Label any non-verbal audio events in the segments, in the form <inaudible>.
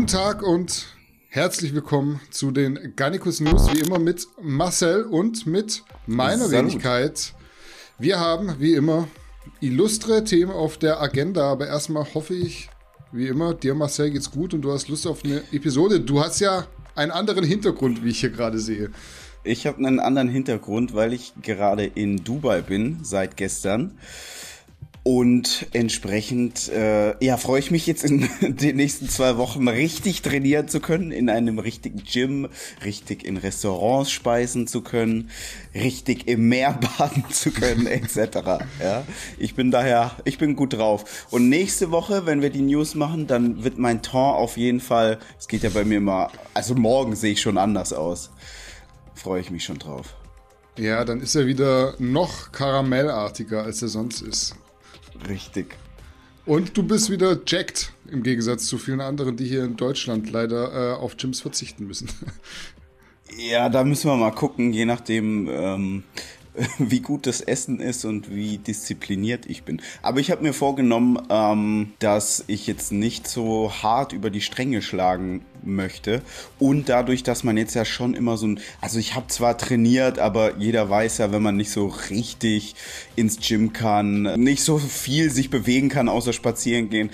Guten Tag und herzlich willkommen zu den Garnicus News, wie immer mit Marcel und mit meiner Salut. Wenigkeit. Wir haben, wie immer, illustre Themen auf der Agenda, aber erstmal hoffe ich, wie immer, dir Marcel geht's gut und du hast Lust auf eine Episode. Du hast ja einen anderen Hintergrund, wie ich hier gerade sehe. Ich habe einen anderen Hintergrund, weil ich gerade in Dubai bin seit gestern. Und entsprechend, äh, ja, freue ich mich jetzt in <laughs> den nächsten zwei Wochen richtig trainieren zu können, in einem richtigen Gym, richtig in Restaurants speisen zu können, richtig im Meer <laughs> baden zu können, etc. Ja, ich bin daher, ich bin gut drauf. Und nächste Woche, wenn wir die News machen, dann wird mein Ton auf jeden Fall, es geht ja bei mir immer, also morgen sehe ich schon anders aus. Freue ich mich schon drauf. Ja, dann ist er wieder noch karamellartiger, als er sonst ist. Richtig. Und du bist wieder jacked, im Gegensatz zu vielen anderen, die hier in Deutschland leider äh, auf Gyms verzichten müssen. <laughs> Ja, da müssen wir mal gucken, je nachdem, ähm, <laughs> wie gut das Essen ist und wie diszipliniert ich bin. Aber ich habe mir vorgenommen, ähm, dass ich jetzt nicht so hart über die Stränge schlagen möchte. Und dadurch, dass man jetzt ja schon immer so ein, also ich habe zwar trainiert, aber jeder weiß ja, wenn man nicht so richtig ins Gym kann, nicht so viel sich bewegen kann, außer spazieren gehen,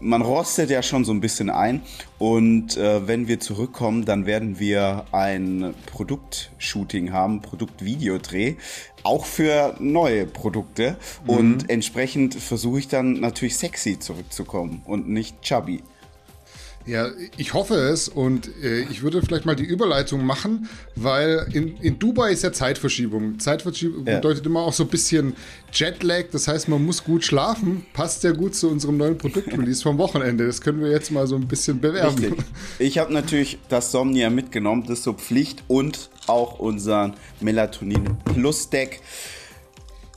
man rostet ja schon so ein bisschen ein. Und äh, wenn wir zurückkommen, dann werden wir ein Produktshooting haben, Produktvideodreh, auch für neue Produkte. Mhm. Und entsprechend versuche ich dann natürlich sexy zurückzukommen und nicht chubby. Ja, ich hoffe es und äh, ich würde vielleicht mal die Überleitung machen, weil in, in Dubai ist ja Zeitverschiebung. Zeitverschiebung ja. bedeutet immer auch so ein bisschen Jetlag, das heißt, man muss gut schlafen. Passt ja gut zu unserem neuen Produktrelease vom Wochenende. Das können wir jetzt mal so ein bisschen bewerben. Richtig. Ich habe natürlich das Somnia mitgenommen, das ist so Pflicht und auch unseren Melatonin Plus Deck.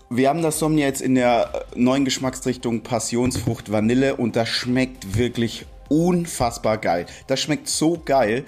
Wir haben das Somnia jetzt in der neuen Geschmacksrichtung Passionsfrucht Vanille und das schmeckt wirklich unfassbar geil. Das schmeckt so geil.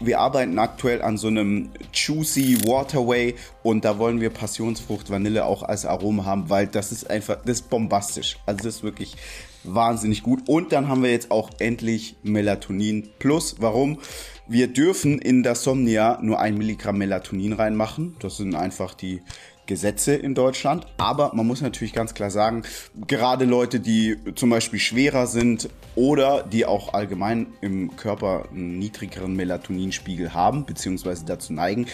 Wir arbeiten aktuell an so einem Juicy Waterway und da wollen wir Passionsfrucht Vanille auch als Aroma haben, weil das ist einfach, das ist bombastisch. Also das ist wirklich wahnsinnig gut. Und dann haben wir jetzt auch endlich Melatonin Plus. Warum? Wir dürfen in das Somnia nur ein Milligramm Melatonin reinmachen. Das sind einfach die Gesetze in Deutschland. Aber man muss natürlich ganz klar sagen, gerade Leute, die zum Beispiel schwerer sind oder die auch allgemein im Körper einen niedrigeren Melatoninspiegel haben, beziehungsweise dazu neigen,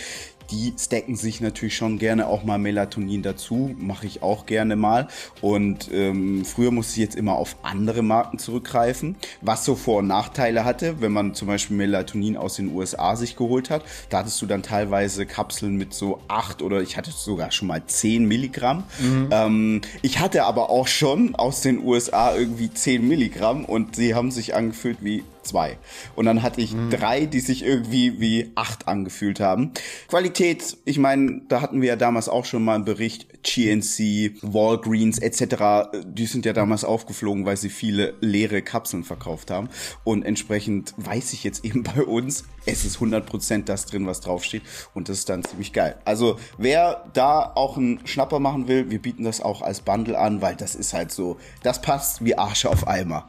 die stacken sich natürlich schon gerne auch mal Melatonin dazu, mache ich auch gerne mal. Und ähm, früher musste ich jetzt immer auf andere Marken zurückgreifen, was so Vor- und Nachteile hatte, wenn man zum Beispiel Melatonin aus den USA sich geholt hat. Da hattest du dann teilweise Kapseln mit so acht oder ich hatte sogar schon mal zehn Milligramm. Mhm. Ähm, ich hatte aber auch schon aus den USA irgendwie zehn Milligramm und sie haben sich angefühlt wie zwei. Und dann hatte ich mhm. drei, die sich irgendwie wie acht angefühlt haben. Qualität, ich meine, da hatten wir ja damals auch schon mal einen Bericht, GNC, Walgreens etc., die sind ja damals aufgeflogen, weil sie viele leere Kapseln verkauft haben. Und entsprechend weiß ich jetzt eben bei uns, es ist 100% das drin, was draufsteht. Und das ist dann ziemlich geil. Also wer da auch einen Schnapper machen will, wir bieten das auch als Bundle an, weil das ist halt so, das passt wie Arsch auf Eimer.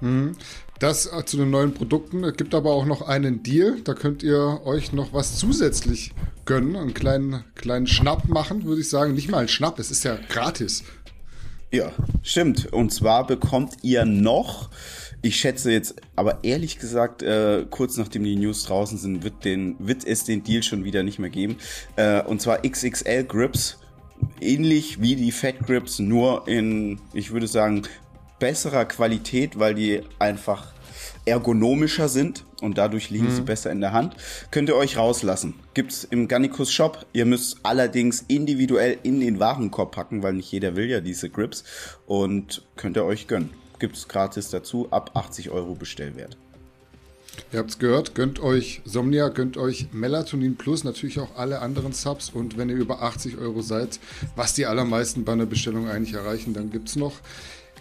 Mhm. Das äh, zu den neuen Produkten. Es gibt aber auch noch einen Deal. Da könnt ihr euch noch was zusätzlich gönnen. Einen kleinen, kleinen Schnapp machen, würde ich sagen. Nicht mal ein Schnapp, es ist ja gratis. Ja, stimmt. Und zwar bekommt ihr noch, ich schätze jetzt, aber ehrlich gesagt, äh, kurz nachdem die News draußen sind, wird, den, wird es den Deal schon wieder nicht mehr geben. Äh, und zwar XXL Grips ähnlich wie die Fat Grips, nur in, ich würde sagen, besserer Qualität, weil die einfach ergonomischer sind und dadurch liegen mhm. sie besser in der Hand. Könnt ihr euch rauslassen. Gibt's im Gannikus Shop. Ihr müsst allerdings individuell in den Warenkorb packen, weil nicht jeder will ja diese Grips und könnt ihr euch gönnen. Gibt's gratis dazu ab 80 Euro Bestellwert. Ihr habt es gehört, gönnt euch Somnia, gönnt euch Melatonin Plus, natürlich auch alle anderen Subs. Und wenn ihr über 80 Euro seid, was die allermeisten bei einer Bestellung eigentlich erreichen, dann gibt es noch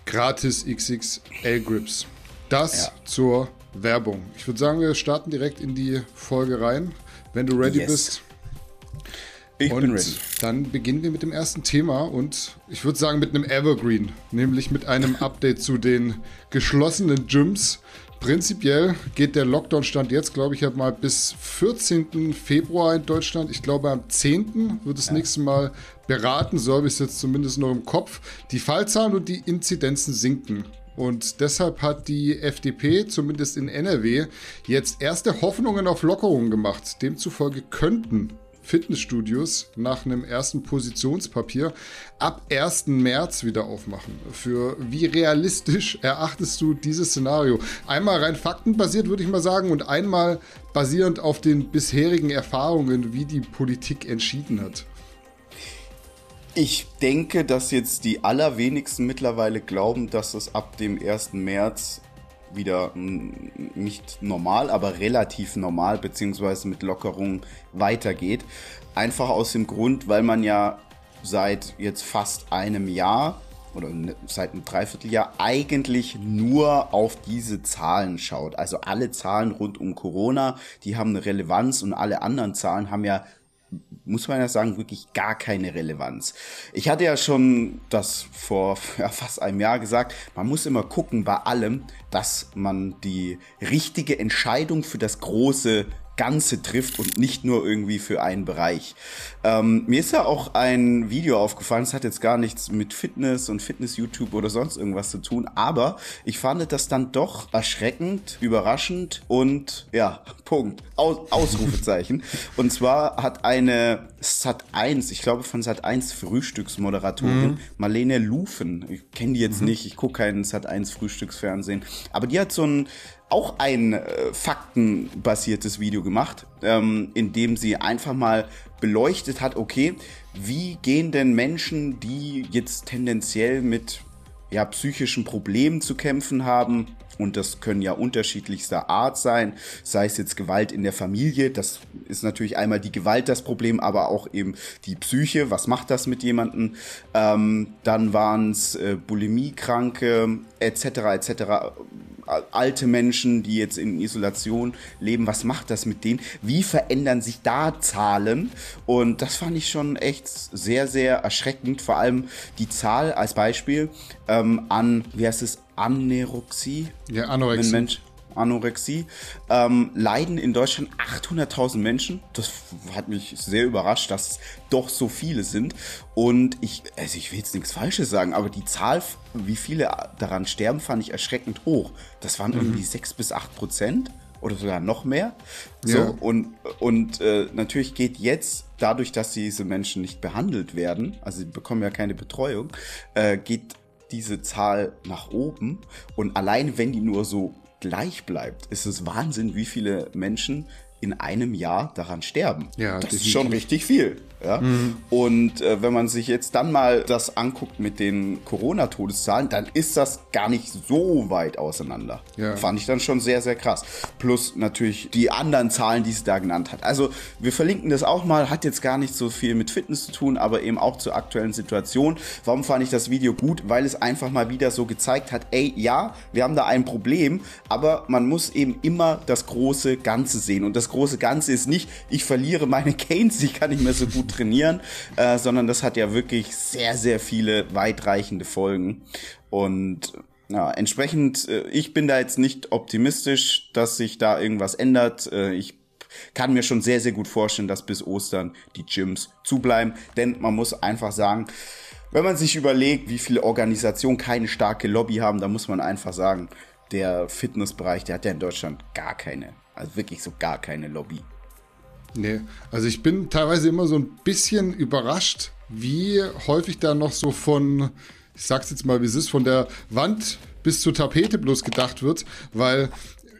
gratis XXL Grips. Das ja. zur Werbung. Ich würde sagen, wir starten direkt in die Folge rein. Wenn du ready yes. bist. Ich und bin ready. Dann beginnen wir mit dem ersten Thema und ich würde sagen mit einem Evergreen, nämlich mit einem Update zu den geschlossenen Gyms. Prinzipiell geht der Lockdown-Stand jetzt, glaube ich, mal bis 14. Februar in Deutschland. Ich glaube, am 10. wird das ja. nächste Mal beraten, so habe ich es jetzt zumindest noch im Kopf. Die Fallzahlen und die Inzidenzen sinken. Und deshalb hat die FDP, zumindest in NRW, jetzt erste Hoffnungen auf Lockerungen gemacht. Demzufolge könnten Fitnessstudios nach einem ersten Positionspapier ab 1. März wieder aufmachen. Für wie realistisch erachtest du dieses Szenario? Einmal rein faktenbasiert, würde ich mal sagen, und einmal basierend auf den bisherigen Erfahrungen, wie die Politik entschieden hat. Ich denke, dass jetzt die allerwenigsten mittlerweile glauben, dass es ab dem 1. März wieder nicht normal, aber relativ normal, beziehungsweise mit Lockerung weitergeht. Einfach aus dem Grund, weil man ja seit jetzt fast einem Jahr oder ne, seit einem Dreivierteljahr eigentlich nur auf diese Zahlen schaut. Also alle Zahlen rund um Corona, die haben eine Relevanz und alle anderen Zahlen haben ja muss man ja sagen, wirklich gar keine Relevanz. Ich hatte ja schon das vor <laughs> ja, fast einem Jahr gesagt, man muss immer gucken bei allem, dass man die richtige Entscheidung für das große Ganze trifft und nicht nur irgendwie für einen Bereich. Ähm, mir ist ja auch ein Video aufgefallen, es hat jetzt gar nichts mit Fitness und Fitness-YouTube oder sonst irgendwas zu tun, aber ich fand das dann doch erschreckend, überraschend und ja, <laughs> Punkt. Aus Ausrufezeichen. <laughs> und zwar hat eine Sat 1, ich glaube von Sat 1 Frühstücksmoderatorin, mhm. Marlene Lufen, ich kenne die jetzt mhm. nicht, ich gucke keinen Sat 1 Frühstücksfernsehen, aber die hat so ein auch ein äh, faktenbasiertes Video gemacht, ähm, in dem sie einfach mal beleuchtet hat, okay, wie gehen denn Menschen, die jetzt tendenziell mit ja, psychischen Problemen zu kämpfen haben, und das können ja unterschiedlichster Art sein, sei es jetzt Gewalt in der Familie, das ist natürlich einmal die Gewalt das Problem, aber auch eben die Psyche, was macht das mit jemandem? Ähm, dann waren es äh, Bulimiekranke etc. etc alte Menschen, die jetzt in Isolation leben, was macht das mit denen? Wie verändern sich da Zahlen? Und das fand ich schon echt sehr, sehr erschreckend. Vor allem die Zahl als Beispiel ähm, an, wie heißt es, Anorexie? Ja, Anorexie. Mensch, Anorexie, ähm, leiden in Deutschland 800.000 Menschen. Das hat mich sehr überrascht, dass es doch so viele sind. Und ich, also ich will jetzt nichts Falsches sagen, aber die Zahl, wie viele daran sterben, fand ich erschreckend hoch. Das waren mhm. irgendwie 6 bis 8 Prozent oder sogar noch mehr. So, ja. und, und äh, natürlich geht jetzt, dadurch, dass diese Menschen nicht behandelt werden, also sie bekommen ja keine Betreuung, äh, geht diese Zahl nach oben. Und allein wenn die nur so gleich bleibt, ist es Wahnsinn, wie viele Menschen in einem Jahr daran sterben. Ja, das ist schon richtig viel. Ja? Mhm. Und äh, wenn man sich jetzt dann mal das anguckt mit den Corona-Todeszahlen, dann ist das gar nicht so weit auseinander. Ja. Fand ich dann schon sehr, sehr krass. Plus natürlich die anderen Zahlen, die sie da genannt hat. Also wir verlinken das auch mal, hat jetzt gar nicht so viel mit Fitness zu tun, aber eben auch zur aktuellen Situation. Warum fand ich das Video gut? Weil es einfach mal wieder so gezeigt hat, ey, ja, wir haben da ein Problem, aber man muss eben immer das große Ganze sehen. Und das große Ganze ist nicht, ich verliere meine Gains, ich kann nicht mehr so gut trainieren, äh, sondern das hat ja wirklich sehr, sehr viele weitreichende Folgen. Und ja, entsprechend, äh, ich bin da jetzt nicht optimistisch, dass sich da irgendwas ändert. Äh, ich kann mir schon sehr, sehr gut vorstellen, dass bis Ostern die Gyms zubleiben. Denn man muss einfach sagen, wenn man sich überlegt, wie viele Organisationen keine starke Lobby haben, dann muss man einfach sagen, der Fitnessbereich, der hat ja in Deutschland gar keine, also wirklich so gar keine Lobby. Nee, also ich bin teilweise immer so ein bisschen überrascht, wie häufig da noch so von, ich sag's jetzt mal, wie es ist, von der Wand bis zur Tapete bloß gedacht wird, weil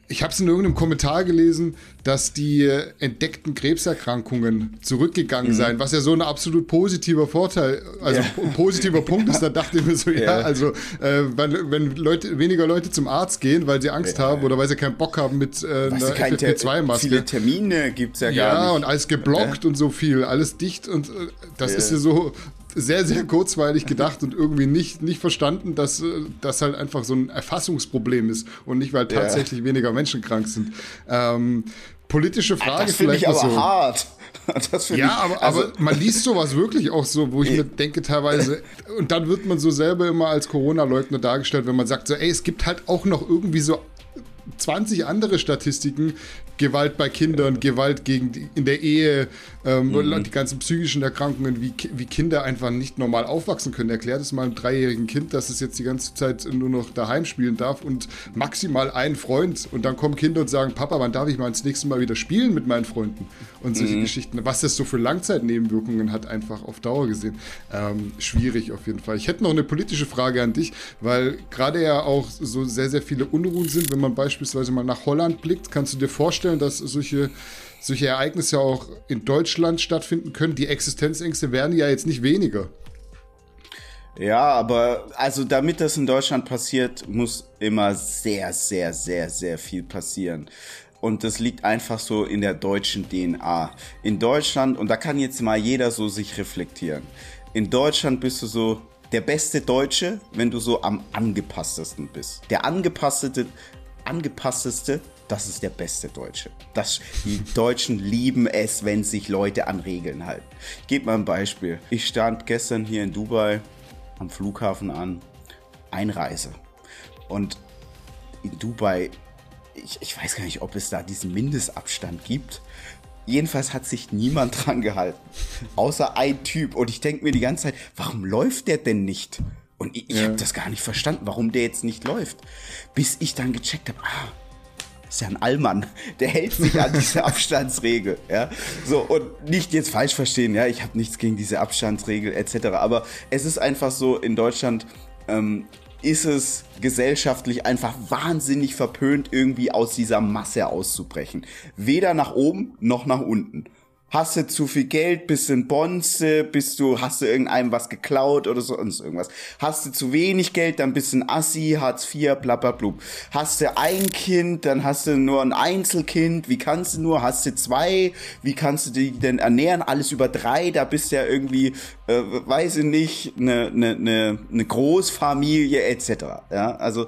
ich habe es in irgendeinem Kommentar gelesen, dass die entdeckten Krebserkrankungen zurückgegangen mhm. seien, was ja so ein absolut positiver Vorteil, also ja. ein positiver Punkt ist. Da dachte ich mir so, ja, ja also äh, wenn, wenn, Leute, weniger Leute zum Arzt gehen, weil sie Angst ja. haben oder weil sie keinen Bock haben mit äh, einer FFP2-Maske. Viele Termine gibt's ja gar nicht. Ja, und alles geblockt und so viel, alles dicht und äh, das ist ja so sehr, sehr kurzweilig gedacht und irgendwie nicht, nicht verstanden, dass äh, das halt einfach so ein Erfassungsproblem ist und nicht, weil tatsächlich ja. weniger Menschen krank sind. Ähm, politische Frage das vielleicht. Das finde ich aber so. hart. <laughs> ja, aber, also, aber man liest sowas wirklich auch so, wo ich mir denke teilweise, und dann wird man so selber immer als Corona-Leugner dargestellt, wenn man sagt so, ey, es gibt halt auch noch irgendwie so 20 andere Statistiken, Gewalt bei Kindern, Gewalt gegen die, in der Ehe, ähm, mhm. die ganzen psychischen Erkrankungen, wie, wie Kinder einfach nicht normal aufwachsen können. Erklärt es mal einem dreijährigen Kind, dass es jetzt die ganze Zeit nur noch daheim spielen darf und maximal einen Freund. Und dann kommen Kinder und sagen, Papa, wann darf ich mal das nächste Mal wieder spielen mit meinen Freunden? Und solche mhm. Geschichten. Was das so für Langzeitnebenwirkungen hat, einfach auf Dauer gesehen. Ähm, schwierig auf jeden Fall. Ich hätte noch eine politische Frage an dich, weil gerade ja auch so sehr, sehr viele Unruhen sind. Wenn man beispielsweise mal nach Holland blickt, kannst du dir vorstellen, dass solche solche Ereignisse auch in Deutschland stattfinden können. Die Existenzängste werden ja jetzt nicht weniger. Ja, aber also damit das in Deutschland passiert, muss immer sehr, sehr, sehr, sehr viel passieren. Und das liegt einfach so in der deutschen DNA. In Deutschland, und da kann jetzt mal jeder so sich reflektieren. In Deutschland bist du so der beste Deutsche, wenn du so am angepasstesten bist. Der angepasstete, angepassteste das ist der beste Deutsche. Das, die Deutschen lieben es, wenn sich Leute an Regeln halten. Ich gebe mal ein Beispiel. Ich stand gestern hier in Dubai am Flughafen an, Einreise. Und in Dubai, ich, ich weiß gar nicht, ob es da diesen Mindestabstand gibt. Jedenfalls hat sich niemand <laughs> dran gehalten. Außer ein Typ. Und ich denke mir die ganze Zeit, warum läuft der denn nicht? Und ich, ich ja. habe das gar nicht verstanden, warum der jetzt nicht läuft. Bis ich dann gecheckt habe, ah, ist ja ein Allmann, der hält sich an diese <laughs> Abstandsregel, ja. So, und nicht jetzt falsch verstehen, ja, ich habe nichts gegen diese Abstandsregel etc. Aber es ist einfach so, in Deutschland ähm, ist es gesellschaftlich einfach wahnsinnig verpönt, irgendwie aus dieser Masse auszubrechen. Weder nach oben noch nach unten. Hast du zu viel Geld, bist du in Bonze, bist du, hast du irgendeinem was geklaut oder sonst irgendwas. Hast du zu wenig Geld, dann bist du ein Assi, Hartz IV, bla bla bla. Hast du ein Kind, dann hast du nur ein Einzelkind, wie kannst du nur, hast du zwei, wie kannst du die denn ernähren? Alles über drei, da bist du ja irgendwie, äh, weiß ich nicht, eine, eine, eine, eine Großfamilie etc. Ja, also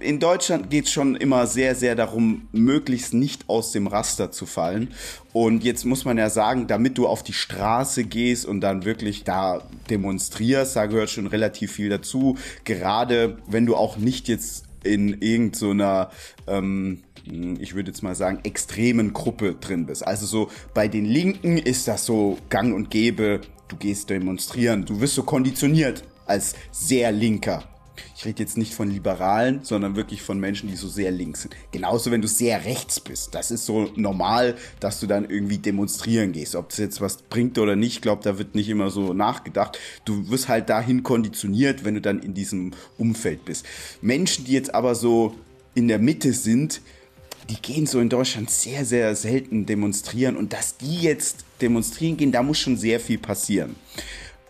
in Deutschland geht es schon immer sehr, sehr darum, möglichst nicht aus dem Raster zu fallen. Und jetzt muss man ja sagen, damit du auf die Straße gehst und dann wirklich da demonstrierst, da gehört schon relativ viel dazu. Gerade wenn du auch nicht jetzt in irgendeiner, so ähm, ich würde jetzt mal sagen, extremen Gruppe drin bist. Also so bei den Linken ist das so gang und gäbe, du gehst demonstrieren, du wirst so konditioniert als sehr linker ich rede jetzt nicht von Liberalen, sondern wirklich von Menschen, die so sehr links sind. Genauso, wenn du sehr rechts bist. Das ist so normal, dass du dann irgendwie demonstrieren gehst. Ob das jetzt was bringt oder nicht, ich glaube, da wird nicht immer so nachgedacht. Du wirst halt dahin konditioniert, wenn du dann in diesem Umfeld bist. Menschen, die jetzt aber so in der Mitte sind, die gehen so in Deutschland sehr, sehr selten demonstrieren. Und dass die jetzt demonstrieren gehen, da muss schon sehr viel passieren.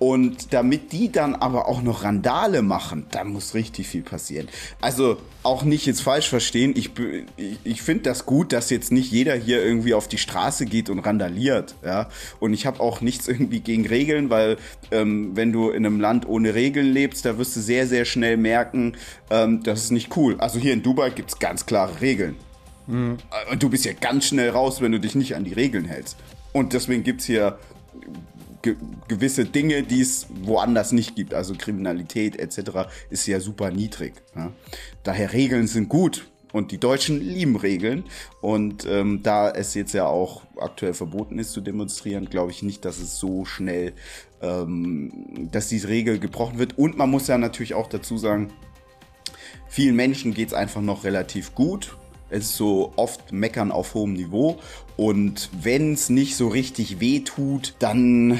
Und damit die dann aber auch noch Randale machen, da muss richtig viel passieren. Also auch nicht jetzt falsch verstehen. Ich, ich, ich finde das gut, dass jetzt nicht jeder hier irgendwie auf die Straße geht und randaliert. Ja? Und ich habe auch nichts irgendwie gegen Regeln, weil ähm, wenn du in einem Land ohne Regeln lebst, da wirst du sehr, sehr schnell merken, ähm, das ist nicht cool. Also hier in Dubai gibt's ganz klare Regeln. Mhm. Und du bist ja ganz schnell raus, wenn du dich nicht an die Regeln hältst. Und deswegen gibt's hier ge gewisse Dinge, die es woanders nicht gibt. Also Kriminalität etc. ist ja super niedrig. Ja. Daher Regeln sind gut. Und die Deutschen lieben Regeln. Und ähm, da es jetzt ja auch aktuell verboten ist zu demonstrieren, glaube ich nicht, dass es so schnell, ähm, dass diese Regel gebrochen wird. Und man muss ja natürlich auch dazu sagen, vielen Menschen geht es einfach noch relativ gut. Es ist so oft Meckern auf hohem Niveau. Und wenn es nicht so richtig weh tut, dann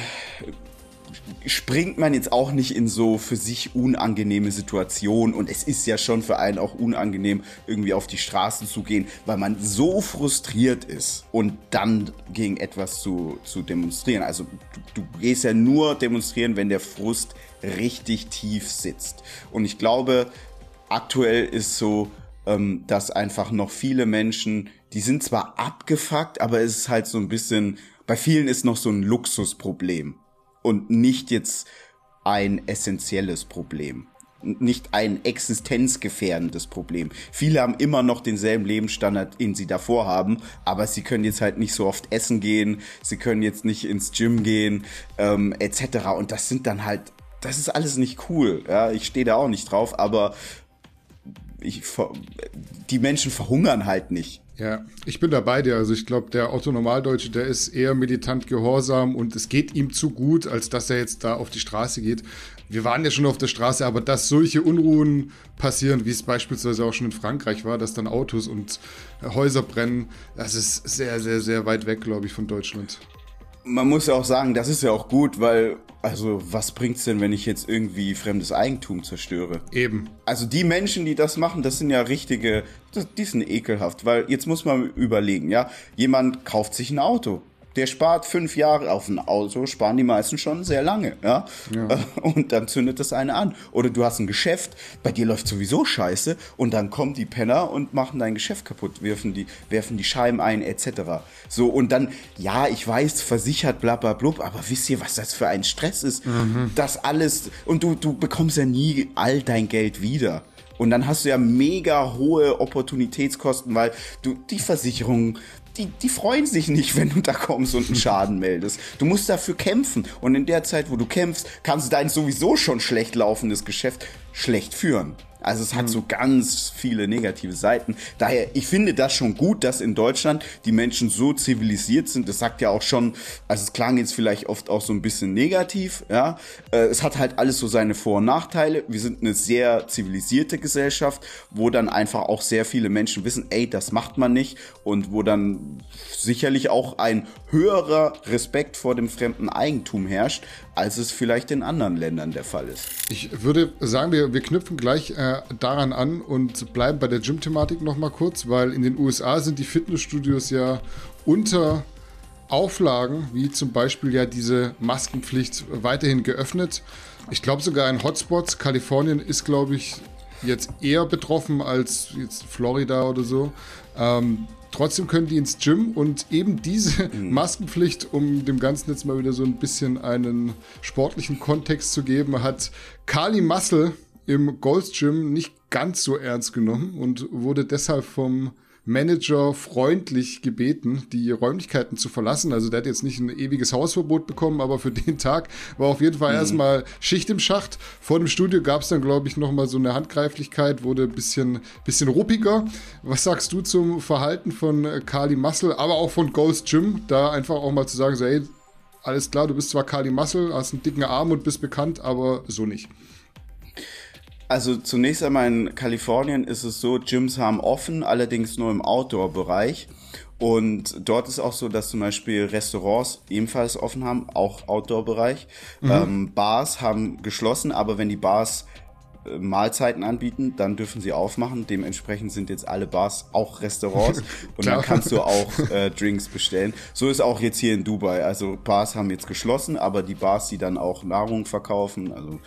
springt man jetzt auch nicht in so für sich unangenehme Situationen und es ist ja schon für einen auch unangenehm, irgendwie auf die Straßen zu gehen, weil man so frustriert ist und dann gegen etwas zu, zu demonstrieren. Also du, du gehst ja nur demonstrieren, wenn der Frust richtig tief sitzt. Und ich glaube, aktuell ist so, ähm, dass einfach noch viele Menschen, die sind zwar abgefuckt, aber es ist halt so ein bisschen, bei vielen ist noch so ein Luxusproblem und nicht jetzt ein essentielles Problem. nicht ein existenzgefährdendes Problem. Viele haben immer noch denselben Lebensstandard, den sie davor haben, aber sie können jetzt halt nicht so oft essen gehen, sie können jetzt nicht ins Gym gehen, ähm, etc. Und das sind dann halt, das ist alles nicht cool. Ja, ich stehe da auch nicht drauf, aber ich, die Menschen verhungern halt nicht. Ja, ich bin da bei dir. Also ich glaube, der Otto-Normaldeutsche, der ist eher militant gehorsam und es geht ihm zu gut, als dass er jetzt da auf die Straße geht. Wir waren ja schon auf der Straße, aber dass solche Unruhen passieren, wie es beispielsweise auch schon in Frankreich war, dass dann Autos und Häuser brennen, das ist sehr, sehr, sehr weit weg, glaube ich, von Deutschland man muss ja auch sagen, das ist ja auch gut, weil, also, was bringt's denn, wenn ich jetzt irgendwie fremdes Eigentum zerstöre? Eben. Also, die Menschen, die das machen, das sind ja richtige, die sind ekelhaft, weil jetzt muss man überlegen, ja, jemand kauft sich ein Auto der spart fünf Jahre auf ein Auto, sparen die meisten schon sehr lange, ja? ja. <laughs> Und dann zündet das eine an. Oder du hast ein Geschäft, bei dir läuft sowieso scheiße und dann kommen die Penner und machen dein Geschäft kaputt, werfen die, werfen die Scheiben ein, etc. So, und dann, ja, ich weiß, versichert, bla bla blub, aber wisst ihr, was das für ein Stress ist? Mhm. Das alles, und du, du bekommst ja nie all dein Geld wieder. Und dann hast du ja mega hohe Opportunitätskosten, weil du die Versicherung die, die freuen sich nicht, <laughs> wenn du da kommst und einen Schaden meldest. Du musst dafür kämpfen. Und in der Zeit, wo du kämpfst, kannst du dein sowieso schon schlecht laufendes Geschäft schlecht führen. Also es hat so ganz viele negative Seiten. Daher, ich finde das schon gut, dass in Deutschland die Menschen so zivilisiert sind. Das sagt ja auch schon, also es klang jetzt vielleicht oft auch so ein bisschen negativ, ja. Äh, es hat halt alles so seine Vor- und Nachteile. Wir sind eine sehr zivilisierte Gesellschaft, wo dann einfach auch sehr viele Menschen wissen, ey, das macht man nicht und wo dann sicherlich auch ein höherer Respekt vor dem fremden Eigentum herrscht, als es vielleicht in anderen Ländern der Fall ist. Ich würde sagen, wir, wir knüpfen gleich äh, daran an und bleiben bei der Gym-Thematik nochmal kurz, weil in den USA sind die Fitnessstudios ja unter Auflagen, wie zum Beispiel ja diese Maskenpflicht weiterhin geöffnet. Ich glaube sogar in Hotspots, Kalifornien ist, glaube ich, jetzt eher betroffen als jetzt Florida oder so. Ähm, Trotzdem können die ins Gym und eben diese <laughs> mhm. Maskenpflicht, um dem Ganzen jetzt mal wieder so ein bisschen einen sportlichen Kontext zu geben, hat Kali Muscle im Gold's Gym nicht ganz so ernst genommen und wurde deshalb vom Manager freundlich gebeten, die Räumlichkeiten zu verlassen. Also der hat jetzt nicht ein ewiges Hausverbot bekommen, aber für <laughs> den Tag war auf jeden Fall mhm. erstmal Schicht im Schacht. Vor dem Studio gab es dann, glaube ich, nochmal so eine Handgreiflichkeit, wurde ein bisschen, bisschen ruppiger. Was sagst du zum Verhalten von Kali Muscle, aber auch von Ghost Jim? Da einfach auch mal zu sagen, so, hey, alles klar, du bist zwar Kali Muscle, hast einen dicken Arm und bist bekannt, aber so nicht. Also zunächst einmal in Kalifornien ist es so, Gyms haben offen, allerdings nur im Outdoor-Bereich. Und dort ist auch so, dass zum Beispiel Restaurants ebenfalls offen haben, auch Outdoor-Bereich. Mhm. Ähm, Bars haben geschlossen, aber wenn die Bars Mahlzeiten anbieten, dann dürfen sie aufmachen. Dementsprechend sind jetzt alle Bars auch Restaurants <laughs> und dann kannst du auch äh, Drinks bestellen. So ist auch jetzt hier in Dubai. Also Bars haben jetzt geschlossen, aber die Bars, die dann auch Nahrung verkaufen, also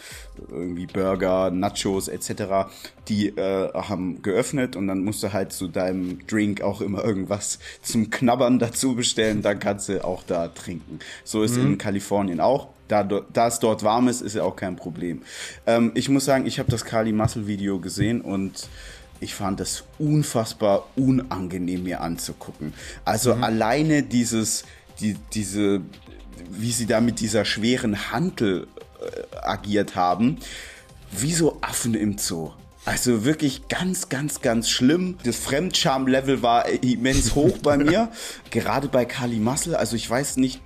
irgendwie Burger, Nachos etc., die äh, haben geöffnet und dann musst du halt zu deinem Drink auch immer irgendwas zum Knabbern dazu bestellen. Dann kannst du auch da trinken. So ist mhm. in Kalifornien auch da, da es dort warm ist, ist ja auch kein Problem. Ähm, ich muss sagen, ich habe das Kali Muscle Video gesehen und ich fand das unfassbar unangenehm mir anzugucken. Also mhm. alleine dieses, die, diese, wie sie da mit dieser schweren Hantel äh, agiert haben, wie so Affen im Zoo. Also wirklich ganz, ganz, ganz schlimm. Das Fremdscham-Level war immens hoch bei <laughs> mir. Gerade bei Kali Muscle. Also ich weiß nicht,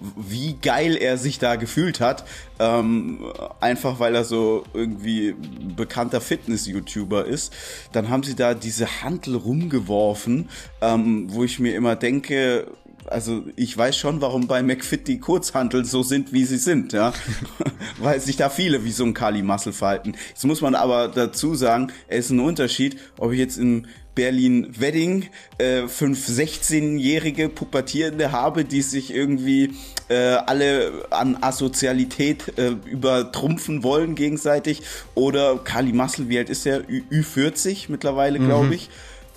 wie geil er sich da gefühlt hat. Ähm, einfach weil er so irgendwie bekannter Fitness-YouTuber ist. Dann haben sie da diese Handel rumgeworfen, ähm, wo ich mir immer denke, also ich weiß schon, warum bei McFit die Kurzhanteln so sind, wie sie sind, ja. <laughs> Weil sich da viele wie so ein Kali Muscle verhalten. Jetzt muss man aber dazu sagen, es ist ein Unterschied, ob ich jetzt im Berlin-Wedding äh, fünf 16-jährige Pubertierende habe, die sich irgendwie äh, alle an Asozialität äh, übertrumpfen wollen gegenseitig. Oder Kali Muscle, wie alt ist er? Ü Ü40 mittlerweile, mhm. glaube ich.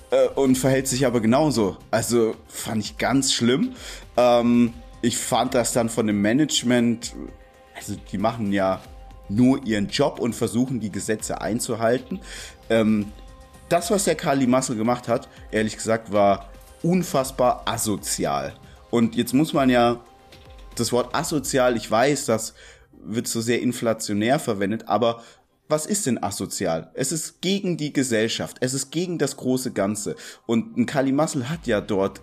Äh, und verhält sich aber genauso. Also fand ich ganz schlimm. Ähm, ich fand das dann von dem Management, also die machen ja nur ihren Job und versuchen die Gesetze einzuhalten. Ähm, das, was der Kali Muscle gemacht hat, ehrlich gesagt, war unfassbar asozial. Und jetzt muss man ja das Wort asozial, ich weiß, das wird so sehr inflationär verwendet, aber was ist denn asozial? Es ist gegen die Gesellschaft, es ist gegen das große Ganze. Und ein Kali Muscle hat ja dort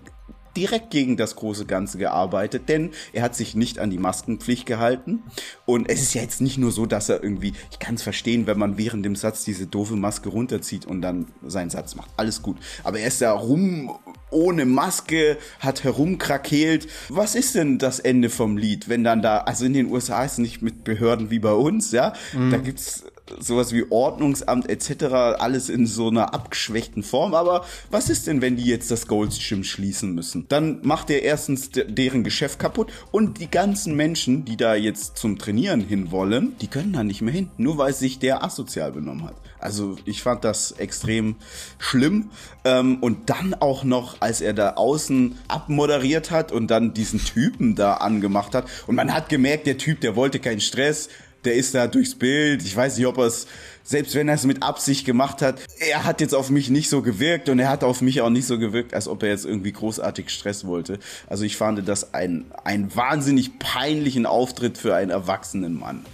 direkt gegen das große Ganze gearbeitet, denn er hat sich nicht an die Maskenpflicht gehalten. Und es ist ja jetzt nicht nur so, dass er irgendwie, ich kann es verstehen, wenn man während dem Satz diese doofe Maske runterzieht und dann seinen Satz macht. Alles gut. Aber er ist da rum ohne Maske, hat herumkrakeelt. Was ist denn das Ende vom Lied, wenn dann da, also in den USA ist es nicht mit Behörden wie bei uns, ja, mhm. da gibt's sowas wie Ordnungsamt etc. alles in so einer abgeschwächten Form. Aber was ist denn, wenn die jetzt das Gold's Gym schließen müssen? Dann macht er erstens deren Geschäft kaputt und die ganzen Menschen, die da jetzt zum Trainieren hin wollen, die können da nicht mehr hin, nur weil sich der asozial benommen hat. Also ich fand das extrem schlimm. Ähm, und dann auch noch, als er da außen abmoderiert hat und dann diesen Typen da angemacht hat. Und man hat gemerkt, der Typ, der wollte keinen Stress der ist da durchs Bild. Ich weiß nicht, ob er es, selbst wenn er es mit Absicht gemacht hat, er hat jetzt auf mich nicht so gewirkt und er hat auf mich auch nicht so gewirkt, als ob er jetzt irgendwie großartig Stress wollte. Also ich fand das ein, ein wahnsinnig peinlichen Auftritt für einen erwachsenen Mann.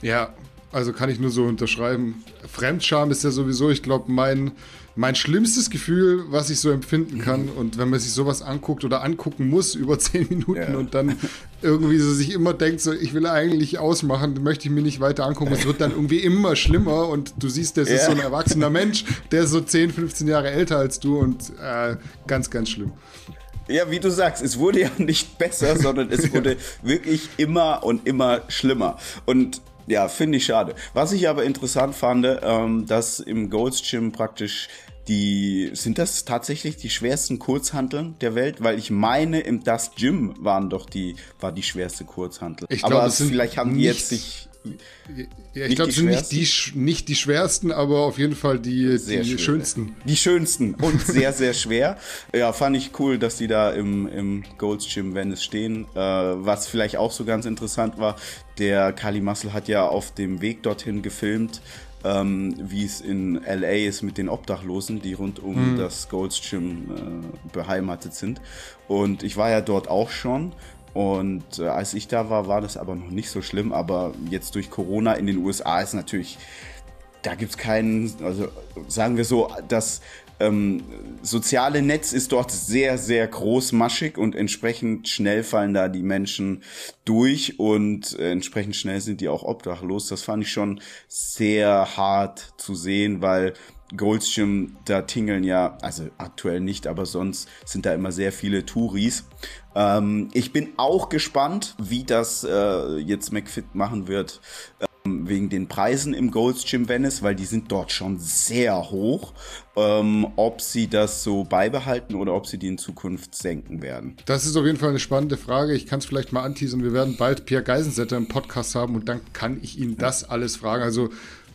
Ja, also kann ich nur so unterschreiben. Fremdscham ist ja sowieso, ich glaube, mein mein schlimmstes Gefühl, was ich so empfinden kann. Und wenn man sich sowas anguckt oder angucken muss über <laughs> zehn Minuten ja. und dann irgendwie so sich immer denkt, so ich will eigentlich ausmachen, möchte ich mir nicht weiter angucken. Es wird dann irgendwie immer schlimmer und du siehst, das ja. ist so ein erwachsener Mensch, der ist so 10, 15 Jahre älter als du und äh, ganz, ganz schlimm. Ja, wie du sagst, es wurde ja nicht besser, sondern es <laughs> wurde wirklich immer und immer schlimmer. Und ja, finde ich schade. Was ich aber interessant fand, ähm, dass im Gold's Gym praktisch die, sind das tatsächlich die schwersten Kurzhanteln der Welt? Weil ich meine, im Das Gym waren doch die, war die schwerste Kurzhantel. Ich glaube, vielleicht haben die jetzt sich ja, ich glaube, es sind nicht die, nicht die schwersten, aber auf jeden Fall die, die schönsten. Die schönsten und <laughs> sehr, sehr schwer. Ja, fand ich cool, dass die da im, im Gold's Gym Venice stehen. Äh, was vielleicht auch so ganz interessant war, der Kali Muscle hat ja auf dem Weg dorthin gefilmt, ähm, wie es in LA ist mit den Obdachlosen, die rund um mhm. das Gold's Gym äh, beheimatet sind. Und ich war ja dort auch schon und äh, als ich da war, war das aber noch nicht so schlimm. Aber jetzt durch Corona in den USA ist natürlich, da gibt es keinen, also sagen wir so, das ähm, soziale Netz ist dort sehr, sehr großmaschig und entsprechend schnell fallen da die Menschen durch und äh, entsprechend schnell sind die auch obdachlos. Das fand ich schon sehr hart zu sehen, weil Goldschirm, da tingeln ja, also aktuell nicht, aber sonst sind da immer sehr viele Touris. Ähm, ich bin auch gespannt, wie das äh, jetzt McFit machen wird ähm, wegen den Preisen im Gold's Gym Venice, weil die sind dort schon sehr hoch. Ähm, ob sie das so beibehalten oder ob sie die in Zukunft senken werden. Das ist auf jeden Fall eine spannende Frage. Ich kann es vielleicht mal anteasern. Wir werden bald Pierre Geisensetter im Podcast haben und dann kann ich ihn das alles fragen. Also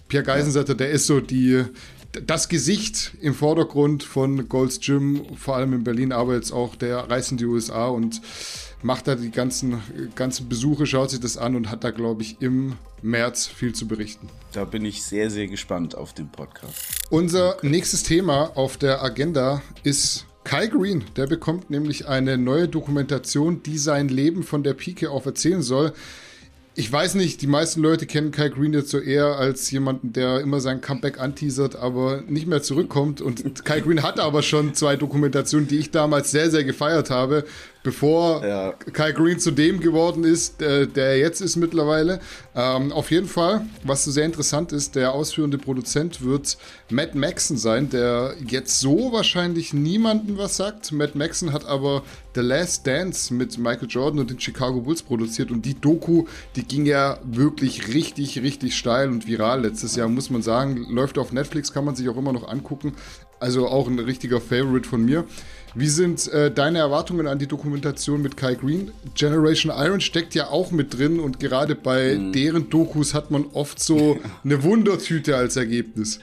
Pierre Geisensetter, der ist so die, das Gesicht im Vordergrund von Gold's Gym, vor allem in Berlin, aber jetzt auch der reist in die USA und macht da die ganzen, ganzen Besuche, schaut sich das an und hat da, glaube ich, im März viel zu berichten. Da bin ich sehr, sehr gespannt auf den Podcast. Unser nächstes Thema auf der Agenda ist Kai Green. Der bekommt nämlich eine neue Dokumentation, die sein Leben von der Pike auf erzählen soll ich weiß nicht, die meisten Leute kennen Kai Green jetzt so eher als jemanden, der immer sein Comeback anteasert, aber nicht mehr zurückkommt. Und Kai Green hatte aber schon zwei Dokumentationen, die ich damals sehr, sehr gefeiert habe bevor ja. Kai Green zu dem geworden ist, der, der jetzt ist mittlerweile. Ähm, auf jeden Fall, was so sehr interessant ist, der ausführende Produzent wird Matt Maxon sein, der jetzt so wahrscheinlich niemandem was sagt. Matt Maxon hat aber The Last Dance mit Michael Jordan und den Chicago Bulls produziert und die Doku, die ging ja wirklich richtig, richtig steil und viral letztes Jahr, muss man sagen. Läuft auf Netflix, kann man sich auch immer noch angucken. Also auch ein richtiger Favorite von mir. Wie sind äh, deine Erwartungen an die Dokumentation mit Kai Green? Generation Iron steckt ja auch mit drin und gerade bei mhm. deren Dokus hat man oft so <laughs> eine Wundertüte als Ergebnis.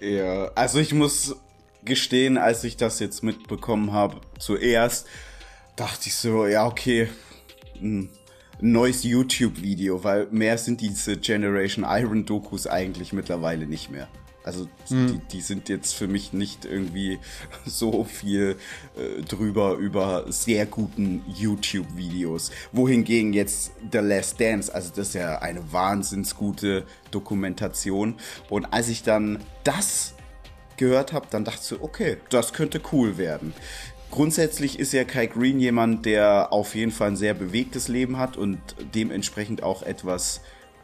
Ja, also ich muss gestehen, als ich das jetzt mitbekommen habe, zuerst dachte ich so, ja, okay, hm, neues YouTube-Video, weil mehr sind diese Generation Iron Dokus eigentlich mittlerweile nicht mehr. Also mhm. die, die, sind jetzt für mich nicht irgendwie <laughs> so viel äh, drüber über sehr guten YouTube-Videos. Wohingegen jetzt The Last Dance, also das ist ja eine wahnsinns gute Dokumentation. Und als ich dann das gehört habe, dann dachte ich so, okay, das könnte cool werden. Grundsätzlich ist ja Kai Green jemand, der auf jeden Fall ein sehr bewegtes Leben hat und dementsprechend auch etwas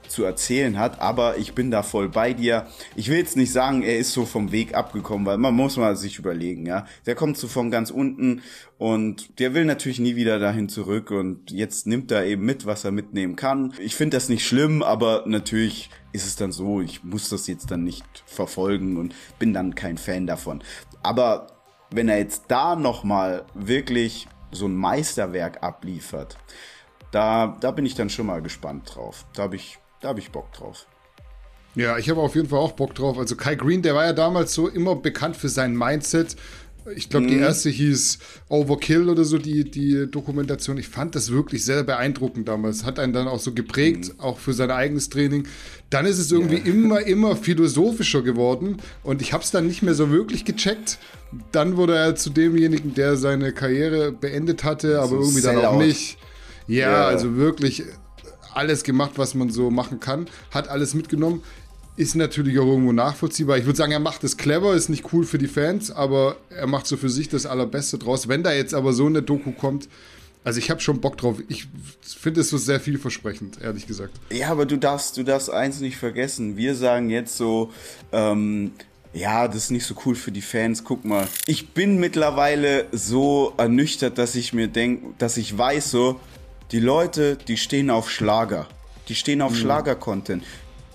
zu erzählen hat, aber ich bin da voll bei dir. Ich will jetzt nicht sagen, er ist so vom Weg abgekommen, weil man muss mal sich überlegen, ja. Der kommt so von ganz unten und der will natürlich nie wieder dahin zurück und jetzt nimmt er eben mit, was er mitnehmen kann. Ich finde das nicht schlimm, aber natürlich ist es dann so, ich muss das jetzt dann nicht verfolgen und bin dann kein Fan davon. Aber wenn er jetzt da nochmal wirklich so ein Meisterwerk abliefert, da, da bin ich dann schon mal gespannt drauf. Da habe ich da habe ich Bock drauf. Ja, ich habe auf jeden Fall auch Bock drauf. Also Kai Green, der war ja damals so immer bekannt für sein Mindset. Ich glaube, mhm. die erste hieß Overkill oder so, die, die Dokumentation. Ich fand das wirklich sehr beeindruckend damals. Hat einen dann auch so geprägt, mhm. auch für sein eigenes Training. Dann ist es irgendwie ja. <laughs> immer, immer philosophischer geworden und ich habe es dann nicht mehr so wirklich gecheckt. Dann wurde er zu demjenigen, der seine Karriere beendet hatte, aber so irgendwie dann auch nicht. Ja, ja, also wirklich alles gemacht, was man so machen kann, hat alles mitgenommen. Ist natürlich auch irgendwo nachvollziehbar. Ich würde sagen, er macht es clever, ist nicht cool für die Fans, aber er macht so für sich das Allerbeste draus. Wenn da jetzt aber so eine Doku kommt, also ich habe schon Bock drauf. Ich finde es so sehr vielversprechend, ehrlich gesagt. Ja, aber du darfst, du darfst eins nicht vergessen. Wir sagen jetzt so, ähm, ja, das ist nicht so cool für die Fans. Guck mal, ich bin mittlerweile so ernüchtert, dass ich mir denke, dass ich weiß so, die Leute, die stehen auf Schlager. Die stehen auf mhm. Schlager-Content.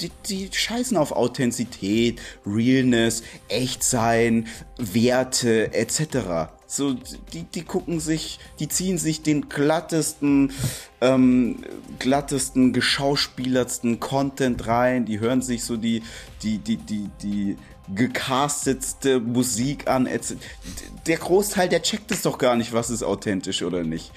Die, die scheißen auf Authentizität, Realness, Echtsein, Werte etc. So, die, die gucken sich, die ziehen sich den glattesten, ähm, glattesten, geschauspielertsten Content rein, die hören sich so die, die, die, die, die gecastetste Musik an. Der Großteil, der checkt es doch gar nicht, was ist authentisch oder nicht.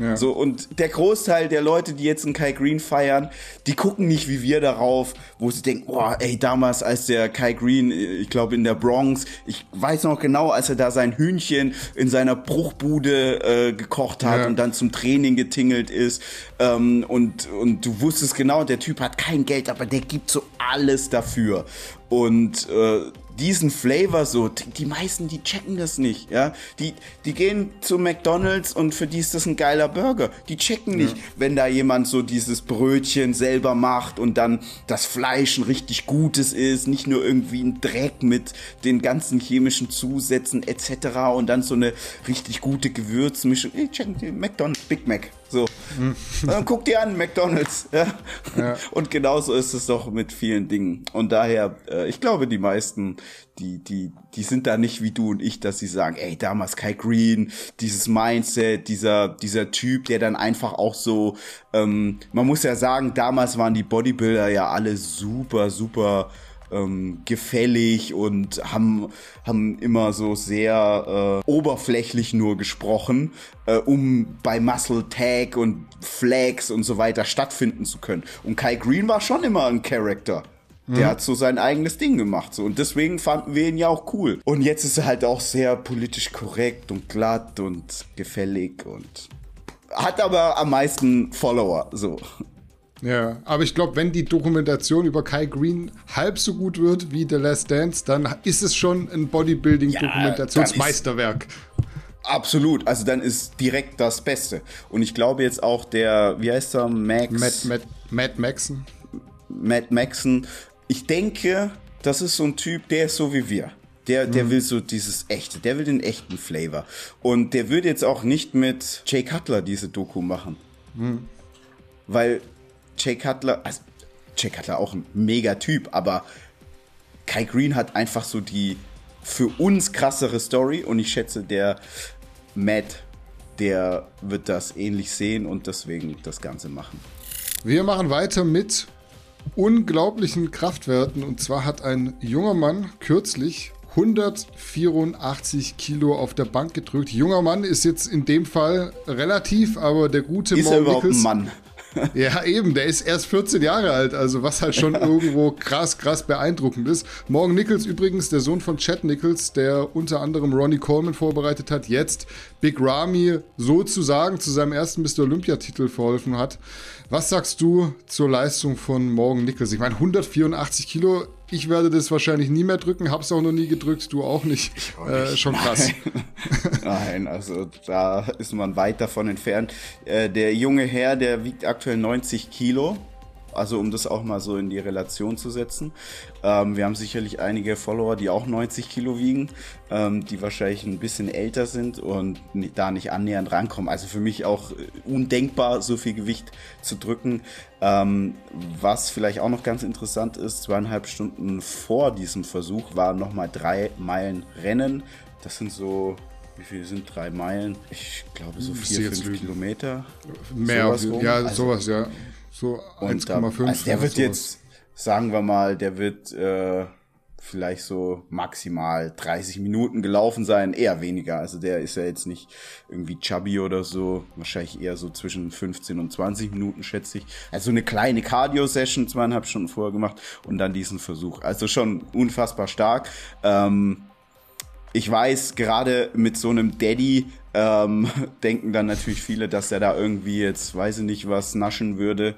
Ja. So, und der Großteil der Leute, die jetzt einen Kai Green feiern, die gucken nicht wie wir darauf, wo sie denken, boah, ey, damals, als der Kai Green, ich glaube in der Bronx, ich weiß noch genau, als er da sein Hühnchen in seiner Bruchbude äh, gekocht hat ja. und dann zum Training getingelt ist. Ähm, und, und du wusstest genau, der Typ hat kein Geld, aber der gibt so alles dafür. Und äh, diesen Flavor so, die meisten, die checken das nicht, ja. Die, die gehen zu McDonalds und für die ist das ein geiler Burger. Die checken nicht, ja. wenn da jemand so dieses Brötchen selber macht und dann das Fleisch ein richtig gutes ist, nicht nur irgendwie ein Dreck mit den ganzen chemischen Zusätzen etc. und dann so eine richtig gute Gewürzmischung. Die checken die McDonalds, Big Mac. So. Mhm. Dann guck dir an, McDonalds. Ja? ja. Und genauso ist es doch mit vielen Dingen. Und daher, äh, ich glaube, die meisten, die, die, die sind da nicht wie du und ich, dass sie sagen, ey, damals Kai Green, dieses Mindset, dieser, dieser Typ, der dann einfach auch so, ähm, man muss ja sagen, damals waren die Bodybuilder ja alle super, super ähm, gefällig und haben, haben immer so sehr äh, oberflächlich nur gesprochen, äh, um bei Muscle Tag und Flags und so weiter stattfinden zu können. Und Kai Green war schon immer ein Charakter. Der mhm. hat so sein eigenes Ding gemacht. So. Und deswegen fanden wir ihn ja auch cool. Und jetzt ist er halt auch sehr politisch korrekt und glatt und gefällig und hat aber am meisten Follower. So. Ja, aber ich glaube, wenn die Dokumentation über Kai Green halb so gut wird wie The Last Dance, dann ist es schon ein Bodybuilding-Dokumentationsmeisterwerk. Ja, absolut, also dann ist direkt das Beste. Und ich glaube jetzt auch der, wie heißt er, Max? Matt, Matt, Matt Maxon. Matt Maxon. Ich denke, das ist so ein Typ, der ist so wie wir. Der, der mhm. will so dieses echte, der will den echten Flavor. Und der würde jetzt auch nicht mit Jay Cutler diese Doku machen. Mhm. Weil Jay Cutler, also Jay Cutler auch ein mega Typ, aber Kai Green hat einfach so die für uns krassere Story und ich schätze, der Matt, der wird das ähnlich sehen und deswegen das Ganze machen. Wir machen weiter mit unglaublichen Kraftwerten und zwar hat ein junger Mann kürzlich 184 Kilo auf der Bank gedrückt. Junger Mann ist jetzt in dem Fall relativ, aber der gute ist Mo er überhaupt Nichols, ein Mann? <laughs> Ja, eben, der ist erst 14 Jahre alt, also was halt schon <laughs> irgendwo krass, krass beeindruckend ist. Morgan Nichols übrigens, der Sohn von Chad Nichols, der unter anderem Ronnie Coleman vorbereitet hat, jetzt Big Ramy sozusagen zu seinem ersten Mr. Olympiatitel verholfen hat. Was sagst du zur Leistung von Morgan Nichols? Ich meine, 184 Kilo, ich werde das wahrscheinlich nie mehr drücken, hab's auch noch nie gedrückt, du auch nicht. Auch nicht. Äh, schon krass. Nein. <laughs> Nein, also da ist man weit davon entfernt. Äh, der junge Herr, der wiegt aktuell 90 Kilo. Also um das auch mal so in die Relation zu setzen. Ähm, wir haben sicherlich einige Follower, die auch 90 Kilo wiegen, ähm, die wahrscheinlich ein bisschen älter sind und da nicht annähernd rankommen. Also für mich auch äh, undenkbar, so viel Gewicht zu drücken. Ähm, was vielleicht auch noch ganz interessant ist, zweieinhalb Stunden vor diesem Versuch waren nochmal drei Meilen Rennen. Das sind so wie viel sind drei Meilen? Ich glaube so vier, fünf Kilometer. Mehr, sowas ja, also, sowas, ja. So 1,5. Also der wird sowas. jetzt, sagen wir mal, der wird äh, vielleicht so maximal 30 Minuten gelaufen sein, eher weniger. Also der ist ja jetzt nicht irgendwie chubby oder so, wahrscheinlich eher so zwischen 15 und 20 Minuten, schätze ich. Also eine kleine Cardio-Session, zweieinhalb Stunden vorher gemacht und dann diesen Versuch. Also schon unfassbar stark. Ähm, ich weiß, gerade mit so einem Daddy ähm, <laughs> denken dann natürlich viele, dass er da irgendwie jetzt, weiß ich nicht, was naschen würde.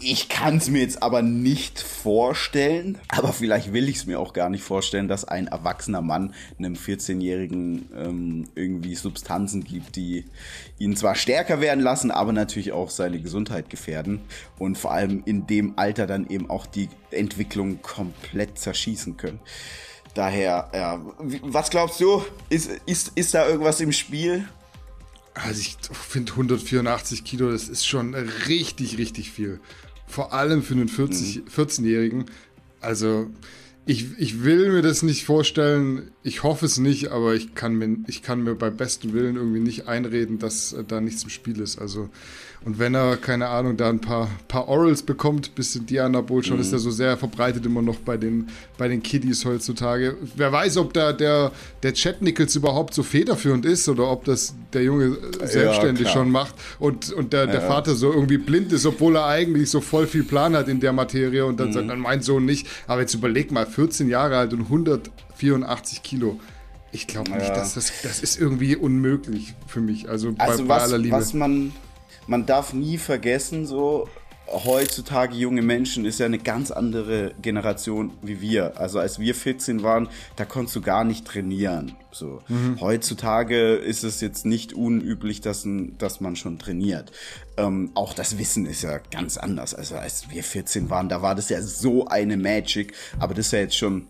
Ich kann es mir jetzt aber nicht vorstellen, aber vielleicht will ich es mir auch gar nicht vorstellen, dass ein erwachsener Mann einem 14-Jährigen ähm, irgendwie Substanzen gibt, die ihn zwar stärker werden lassen, aber natürlich auch seine Gesundheit gefährden und vor allem in dem Alter dann eben auch die Entwicklung komplett zerschießen können. Daher, ja. Was glaubst du? Ist, ist, ist da irgendwas im Spiel? Also ich finde 184 Kilo, das ist schon richtig, richtig viel. Vor allem für einen 40, mhm. 14-Jährigen. Also ich, ich will mir das nicht vorstellen. Ich hoffe es nicht, aber ich kann mir, ich kann mir bei bestem Willen irgendwie nicht einreden, dass da nichts im Spiel ist. Also und wenn er, keine Ahnung, da ein paar, paar Orals bekommt, bisschen Dianabol schon, mhm. ist er so sehr verbreitet immer noch bei den, bei den Kiddies heutzutage. Wer weiß, ob da der, der Chat Nichols überhaupt so federführend ist oder ob das der Junge selbstständig ja, schon macht und, und der, der ja. Vater so irgendwie blind ist, obwohl er eigentlich so voll viel Plan hat in der Materie und dann mhm. sagt, dann mein Sohn nicht. Aber jetzt überleg mal, 14 Jahre alt und 184 Kilo. Ich glaube nicht, ja. dass das, das ist irgendwie unmöglich für mich. Also, also bei, was, bei aller Liebe. Was man, man darf nie vergessen, so heutzutage junge Menschen ist ja eine ganz andere Generation wie wir. Also als wir 14 waren, da konntest du gar nicht trainieren. So mhm. heutzutage ist es jetzt nicht unüblich, dass, dass man schon trainiert. Ähm, auch das Wissen ist ja ganz anders. Also als wir 14 waren, da war das ja so eine Magic. Aber das ist ja jetzt schon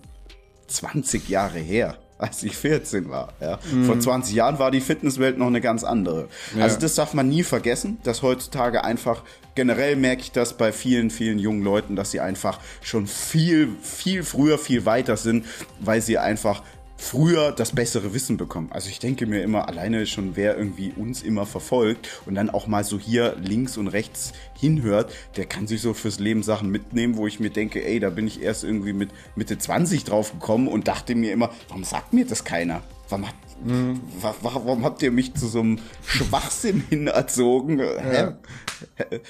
20 Jahre her <laughs> als ich 14 war. Ja. Mhm. Vor 20 Jahren war die Fitnesswelt noch eine ganz andere. Ja. Also das darf man nie vergessen, dass heutzutage einfach, generell merke ich das bei vielen, vielen jungen Leuten, dass sie einfach schon viel, viel früher, viel weiter sind, weil sie einfach früher das bessere Wissen bekommen. Also ich denke mir immer, alleine schon wer irgendwie uns immer verfolgt und dann auch mal so hier links und rechts hinhört, der kann sich so fürs Leben Sachen mitnehmen, wo ich mir denke, ey, da bin ich erst irgendwie mit Mitte 20 drauf gekommen und dachte mir immer, warum sagt mir das keiner? Warum hat Mhm. Warum habt ihr mich zu so einem Schwachsinn <laughs> hinerzogen? Ja.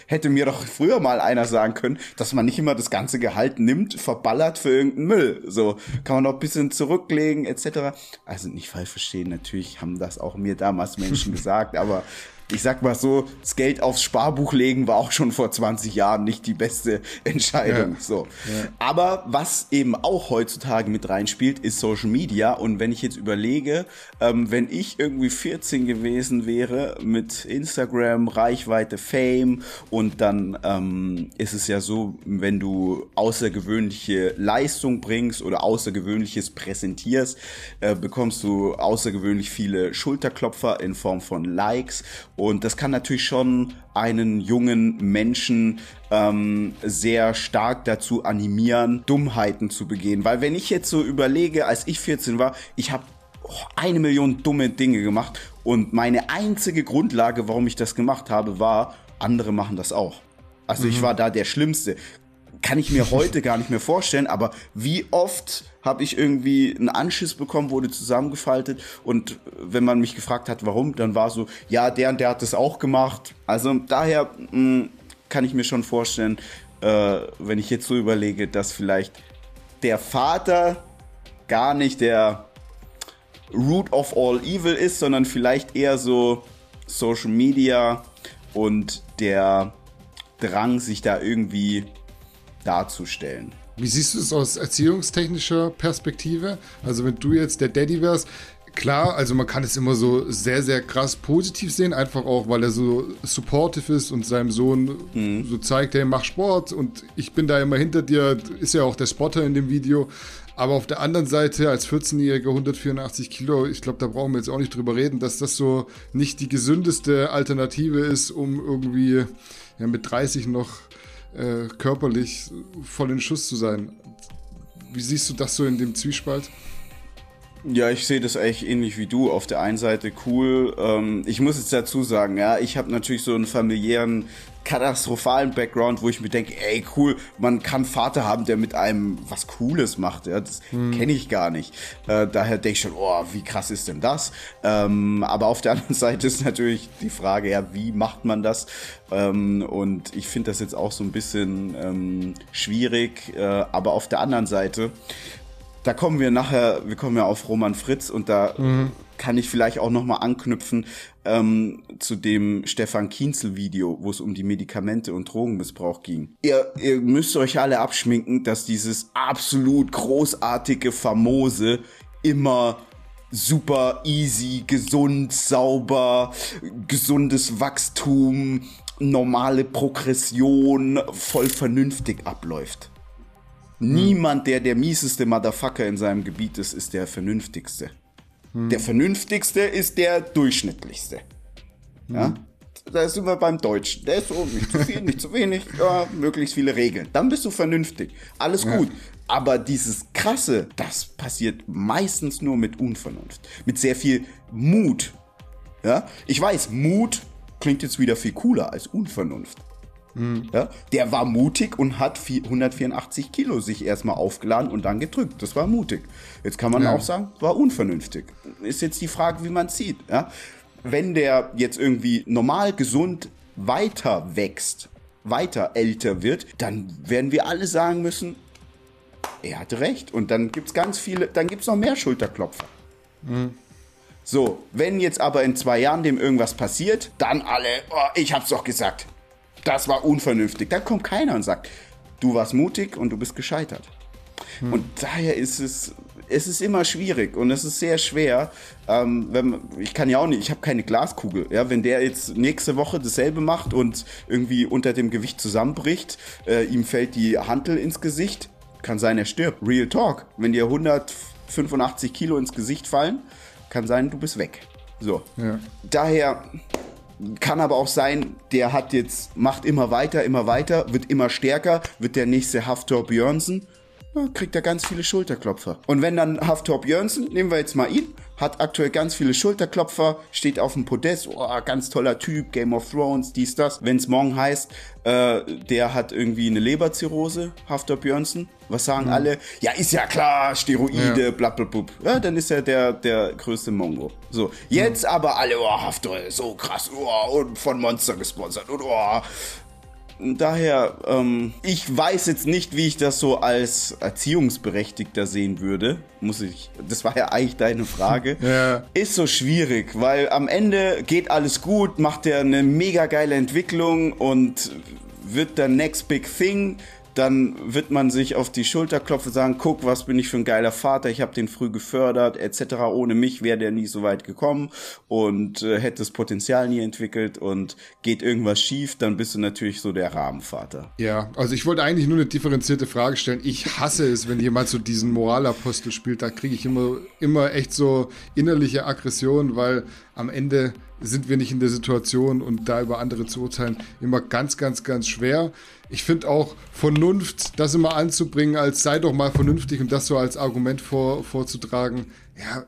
Hätte mir doch früher mal einer sagen können, dass man nicht immer das ganze Gehalt nimmt, verballert für irgendeinen Müll. So kann man noch ein bisschen zurücklegen etc. Also nicht falsch verstehen, natürlich haben das auch mir damals Menschen <laughs> gesagt, aber ich sag mal so, das Geld aufs Sparbuch legen war auch schon vor 20 Jahren nicht die beste <laughs> Entscheidung. Ja. So. Ja. Aber was eben auch heutzutage mit reinspielt, ist Social Media. Und wenn ich jetzt überlege, ähm, wenn ich irgendwie 14 gewesen wäre mit Instagram, Reichweite, Fame und dann ähm, ist es ja so, wenn du außergewöhnliche Leistung bringst oder außergewöhnliches präsentierst, äh, bekommst du außergewöhnlich viele Schulterklopfer in Form von Likes und das kann natürlich schon einen jungen Menschen ähm, sehr stark dazu animieren, Dummheiten zu begehen. Weil wenn ich jetzt so überlege, als ich 14 war, ich habe eine Million dumme Dinge gemacht und meine einzige Grundlage, warum ich das gemacht habe, war, andere machen das auch. Also mhm. ich war da der Schlimmste kann ich mir heute gar nicht mehr vorstellen, aber wie oft habe ich irgendwie einen Anschiss bekommen, wurde zusammengefaltet und wenn man mich gefragt hat, warum, dann war so, ja, der und der hat das auch gemacht. Also daher, mh, mm, kann ich mir schon vorstellen, äh, wenn ich jetzt so überlege, dass vielleicht der Vater gar nicht der Root of all evil ist, sondern vielleicht eher so Social Media und der Drang, sich da irgendwie darzustellen. Wie siehst du es aus erziehungstechnischer Perspektive? Also wenn du jetzt der Daddy wärst, klar, also man kann es immer so sehr, sehr krass positiv sehen, einfach auch, weil er so supportive ist und seinem Sohn mhm. so zeigt, hey, mach Sport und ich bin da immer hinter dir, ist ja auch der Spotter in dem Video. Aber auf der anderen Seite, als 14-Jähriger 184 Kilo, ich glaube, da brauchen wir jetzt auch nicht drüber reden, dass das so nicht die gesündeste Alternative ist, um irgendwie ja, mit 30 noch äh, körperlich voll in Schuss zu sein. Wie siehst du das so in dem Zwiespalt? Ja, ich sehe das eigentlich ähnlich wie du. Auf der einen Seite cool. Ähm, ich muss jetzt dazu sagen, ja, ich habe natürlich so einen familiären katastrophalen Background, wo ich mir denke, ey, cool, man kann Vater haben, der mit einem was Cooles macht. Ja, das hm. kenne ich gar nicht. Äh, daher denke ich schon, oh, wie krass ist denn das? Ähm, aber auf der <laughs> anderen Seite ist natürlich die Frage, ja, wie macht man das? Ähm, und ich finde das jetzt auch so ein bisschen ähm, schwierig. Äh, aber auf der anderen Seite, da kommen wir nachher, wir kommen ja auf Roman Fritz und da mhm. kann ich vielleicht auch nochmal anknüpfen ähm, zu dem Stefan Kienzel Video, wo es um die Medikamente und Drogenmissbrauch ging. Ihr, ihr müsst euch alle abschminken, dass dieses absolut großartige, famose immer super easy, gesund, sauber, gesundes Wachstum, normale Progression voll vernünftig abläuft. Hm. Niemand, der der mieseste Motherfucker in seinem Gebiet ist, ist der vernünftigste. Hm. Der vernünftigste ist der durchschnittlichste. Hm. Ja? Da sind wir beim Deutschen. Der ist so nicht zu viel, nicht zu wenig, ja, möglichst viele Regeln. Dann bist du vernünftig. Alles ja. gut. Aber dieses Krasse, das passiert meistens nur mit Unvernunft. Mit sehr viel Mut. Ja? Ich weiß, Mut klingt jetzt wieder viel cooler als Unvernunft. Mhm. Ja, der war mutig und hat 184 Kilo sich erstmal aufgeladen und dann gedrückt. Das war mutig. Jetzt kann man ja. auch sagen, war unvernünftig. Ist jetzt die Frage, wie man sieht. Ja? Wenn der jetzt irgendwie normal gesund weiter wächst, weiter älter wird, dann werden wir alle sagen müssen, er hatte recht. Und dann gibt es ganz viele, dann gibt es noch mehr Schulterklopfer. Mhm. So, wenn jetzt aber in zwei Jahren dem irgendwas passiert, dann alle, oh, ich hab's doch gesagt das war unvernünftig. Dann kommt keiner und sagt, du warst mutig und du bist gescheitert. Hm. Und daher ist es, es ist immer schwierig und es ist sehr schwer. Ähm, wenn, ich kann ja auch nicht, ich habe keine Glaskugel. Ja, wenn der jetzt nächste Woche dasselbe macht und irgendwie unter dem Gewicht zusammenbricht, äh, ihm fällt die Hantel ins Gesicht, kann sein, er stirbt. Real Talk. Wenn dir 185 Kilo ins Gesicht fallen, kann sein, du bist weg. So. Ja. Daher kann aber auch sein, der hat jetzt, macht immer weiter, immer weiter, wird immer stärker, wird der nächste Haftor Björnsen, kriegt er ganz viele Schulterklopfer. Und wenn dann Haftor Björnsen, nehmen wir jetzt mal ihn, hat aktuell ganz viele Schulterklopfer, steht auf dem Podest, oh, ganz toller Typ, Game of Thrones, dies, das. Wenn es morgen heißt, äh, der hat irgendwie eine Leberzirrhose, Haftor Björnsen, was sagen mhm. alle? Ja, ist ja klar, Steroide, ja. bla bla bla. Ja, dann ist er der, der größte Mongo. So, jetzt mhm. aber alle, oh, Haftor, so krass, oh, und von Monster gesponsert, und oh, Daher, ähm, ich weiß jetzt nicht, wie ich das so als Erziehungsberechtigter sehen würde. Muss ich. Das war ja eigentlich deine Frage. <laughs> ja. Ist so schwierig, weil am Ende geht alles gut, macht er eine mega geile Entwicklung und wird der Next Big Thing dann wird man sich auf die Schulter klopfen, sagen, guck, was bin ich für ein geiler Vater, ich habe den früh gefördert, etc. Ohne mich wäre der nie so weit gekommen und äh, hätte das Potenzial nie entwickelt und geht irgendwas schief, dann bist du natürlich so der Rahmenvater. Ja, also ich wollte eigentlich nur eine differenzierte Frage stellen. Ich hasse es, wenn jemand so diesen Moralapostel spielt, da kriege ich immer, immer echt so innerliche Aggression, weil am Ende sind wir nicht in der Situation und da über andere zu urteilen, immer ganz, ganz, ganz schwer. Ich finde auch Vernunft, das immer anzubringen, als sei doch mal vernünftig und das so als Argument vor, vorzutragen. Ja,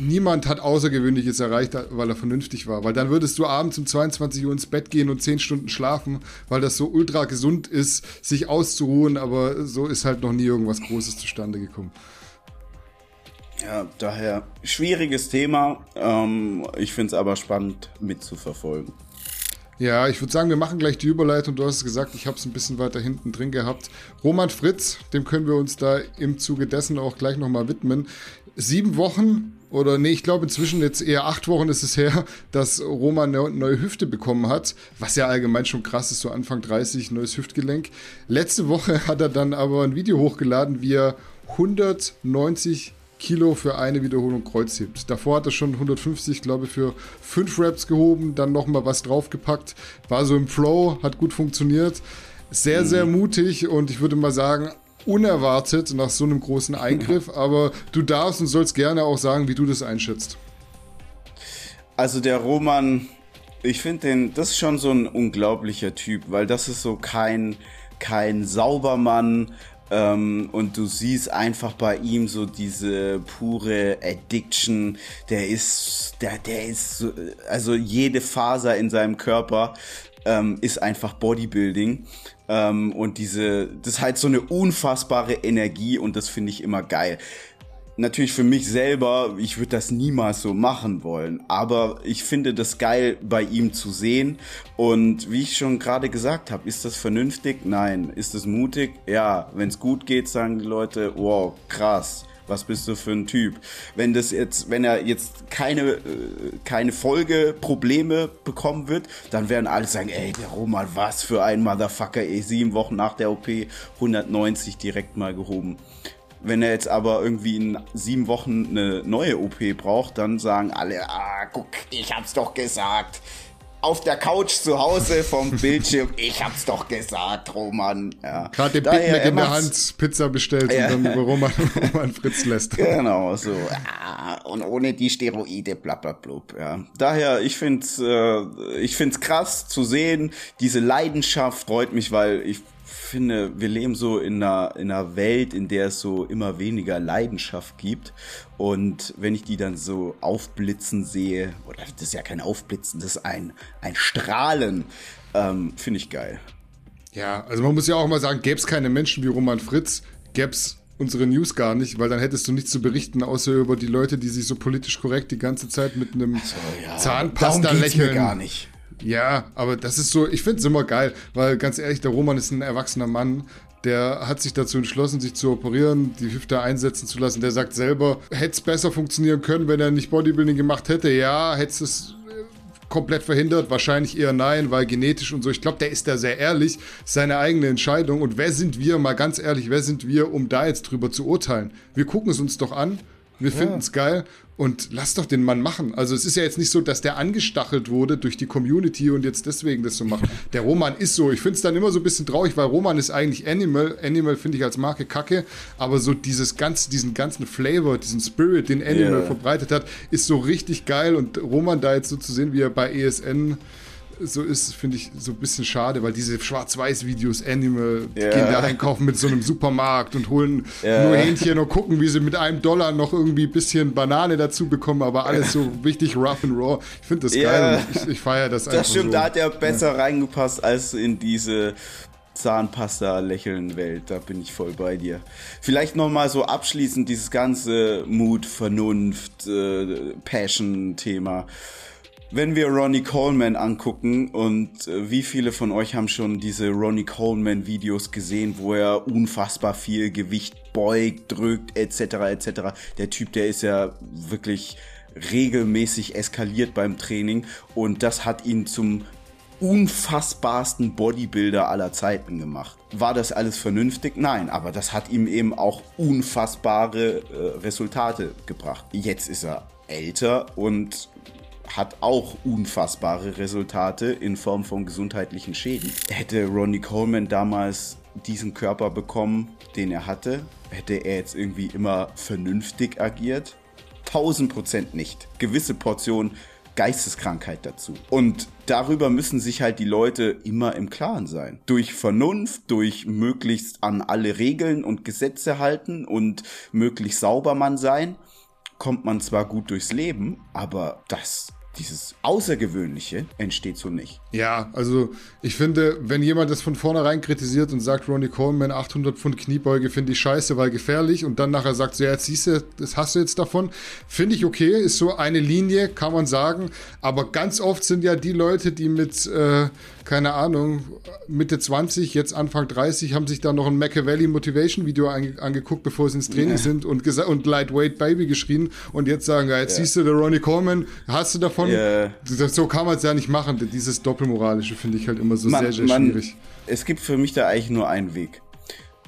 niemand hat Außergewöhnliches erreicht, weil er vernünftig war. Weil dann würdest du abends um 22 Uhr ins Bett gehen und 10 Stunden schlafen, weil das so ultra gesund ist, sich auszuruhen, aber so ist halt noch nie irgendwas Großes zustande gekommen. Ja, daher schwieriges Thema. Ähm, ich finde es aber spannend mitzuverfolgen. Ja, ich würde sagen, wir machen gleich die Überleitung. Du hast es gesagt, ich habe es ein bisschen weiter hinten drin gehabt. Roman Fritz, dem können wir uns da im Zuge dessen auch gleich nochmal widmen. Sieben Wochen oder nee, ich glaube inzwischen jetzt eher acht Wochen ist es her, dass Roman eine neue Hüfte bekommen hat, was ja allgemein schon krass ist, so Anfang 30, neues Hüftgelenk. Letzte Woche hat er dann aber ein Video hochgeladen, wie er 190 Kilo für eine Wiederholung Kreuzhebt. Davor hat er schon 150, glaube ich, für 5 Reps gehoben, dann nochmal was draufgepackt. War so im Flow, hat gut funktioniert. Sehr, mhm. sehr mutig und ich würde mal sagen, unerwartet nach so einem großen Eingriff. Aber du darfst und sollst gerne auch sagen, wie du das einschätzt. Also der Roman, ich finde den, das ist schon so ein unglaublicher Typ, weil das ist so kein, kein Saubermann, ähm, und du siehst einfach bei ihm so diese pure Addiction. Der ist, der, der ist, so, also jede Faser in seinem Körper ähm, ist einfach Bodybuilding. Ähm, und diese, das ist halt so eine unfassbare Energie und das finde ich immer geil natürlich für mich selber, ich würde das niemals so machen wollen. Aber ich finde das geil bei ihm zu sehen. Und wie ich schon gerade gesagt habe, ist das vernünftig? Nein. Ist das mutig? Ja. Wenn es gut geht, sagen die Leute, wow, krass. Was bist du für ein Typ? Wenn das jetzt, wenn er jetzt keine, äh, keine Folgeprobleme bekommen wird, dann werden alle sagen, ey, der Roman, was für ein Motherfucker, ey, sieben Wochen nach der OP 190 direkt mal gehoben. Wenn er jetzt aber irgendwie in sieben Wochen eine neue OP braucht, dann sagen alle, ah, guck, ich hab's doch gesagt. Auf der Couch zu Hause vom <laughs> Bildschirm, ich hab's doch gesagt, Roman. Ja. Gerade den Big Mac in der Hand Pizza bestellt ja. und dann über Roman, <laughs> Roman Fritz lässt. Genau, so. Ja, und ohne die Steroide, bla bla blub. Ja. Daher, ich find's, äh, ich find's krass zu sehen. Diese Leidenschaft freut mich, weil ich finde, wir leben so in einer, in einer Welt, in der es so immer weniger Leidenschaft gibt. Und wenn ich die dann so aufblitzen sehe, oder das ist ja kein Aufblitzen, das ist ein, ein Strahlen, ähm, finde ich geil. Ja, also man muss ja auch mal sagen, gäbe es keine Menschen wie Roman Fritz, gäbe es unsere News gar nicht, weil dann hättest du nichts zu berichten, außer über die Leute, die sich so politisch korrekt die ganze Zeit mit einem also, ja, Zahnpasta lächeln. gar nicht. Ja, aber das ist so, ich finde es immer geil, weil ganz ehrlich, der Roman ist ein erwachsener Mann, der hat sich dazu entschlossen, sich zu operieren, die Hüfte einsetzen zu lassen. Der sagt selber, hätte es besser funktionieren können, wenn er nicht Bodybuilding gemacht hätte. Ja, hätte es äh, komplett verhindert? Wahrscheinlich eher nein, weil genetisch und so. Ich glaube, der ist da sehr ehrlich, seine eigene Entscheidung. Und wer sind wir, mal ganz ehrlich, wer sind wir, um da jetzt drüber zu urteilen? Wir gucken es uns doch an wir ja. finden es geil und lass doch den Mann machen. Also es ist ja jetzt nicht so, dass der angestachelt wurde durch die Community und jetzt deswegen das so macht. Der Roman ist so. Ich finde es dann immer so ein bisschen traurig, weil Roman ist eigentlich Animal. Animal finde ich als Marke kacke, aber so dieses ganze, diesen ganzen Flavor, diesen Spirit, den Animal yeah. verbreitet hat, ist so richtig geil und Roman da jetzt so zu sehen, wie er bei ESN so ist, finde ich so ein bisschen schade, weil diese Schwarz-Weiß-Videos, Animal, ja. gehen da einkaufen mit so einem Supermarkt und holen ja. nur Hähnchen und gucken, wie sie mit einem Dollar noch irgendwie ein bisschen Banane dazu bekommen, aber alles so richtig rough and raw. Ich finde das ja. geil ich, ich feiere das, das einfach. Das stimmt, so. da hat er besser reingepasst als in diese Zahnpasta-Lächeln-Welt. Da bin ich voll bei dir. Vielleicht nochmal so abschließend dieses ganze Mut, Vernunft, äh, Passion-Thema wenn wir Ronnie Coleman angucken und äh, wie viele von euch haben schon diese Ronnie Coleman Videos gesehen, wo er unfassbar viel Gewicht beugt, drückt etc. etc. Der Typ, der ist ja wirklich regelmäßig eskaliert beim Training und das hat ihn zum unfassbarsten Bodybuilder aller Zeiten gemacht. War das alles vernünftig? Nein, aber das hat ihm eben auch unfassbare äh, Resultate gebracht. Jetzt ist er älter und hat auch unfassbare Resultate in Form von gesundheitlichen Schäden. Hätte Ronnie Coleman damals diesen Körper bekommen, den er hatte, hätte er jetzt irgendwie immer vernünftig agiert? 1000 Prozent nicht. Gewisse Portionen Geisteskrankheit dazu. Und darüber müssen sich halt die Leute immer im Klaren sein. Durch Vernunft, durch möglichst an alle Regeln und Gesetze halten und möglichst sauber man sein, kommt man zwar gut durchs Leben, aber das dieses Außergewöhnliche entsteht so nicht. Ja, also ich finde, wenn jemand das von vornherein kritisiert und sagt, Ronnie Coleman 800 Pfund Kniebeuge finde ich scheiße, weil gefährlich und dann nachher sagt, so, ja, jetzt siehst du, das hast du jetzt davon, finde ich okay, ist so eine Linie, kann man sagen, aber ganz oft sind ja die Leute, die mit, äh, keine Ahnung, Mitte 20, jetzt Anfang 30, haben sich da noch ein Machiavelli Motivation Video ange angeguckt, bevor sie ins Training ja. sind und, und Lightweight Baby geschrien und jetzt sagen, ja, jetzt ja. siehst du, der Ronnie Coleman, hast du davon? Ja. So kann man es ja nicht machen. Dieses Doppelmoralische finde ich halt immer so man, sehr, sehr man, schwierig. Es gibt für mich da eigentlich nur einen Weg.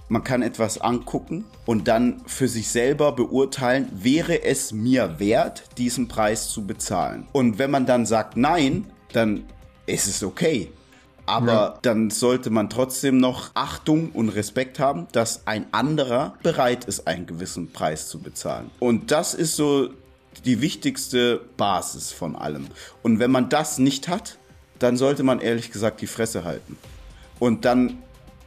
Man kann etwas angucken und dann für sich selber beurteilen, wäre es mir wert, diesen Preis zu bezahlen. Und wenn man dann sagt nein, dann ist es okay. Aber ja. dann sollte man trotzdem noch Achtung und Respekt haben, dass ein anderer bereit ist, einen gewissen Preis zu bezahlen. Und das ist so die wichtigste Basis von allem. Und wenn man das nicht hat, dann sollte man ehrlich gesagt die Fresse halten. Und dann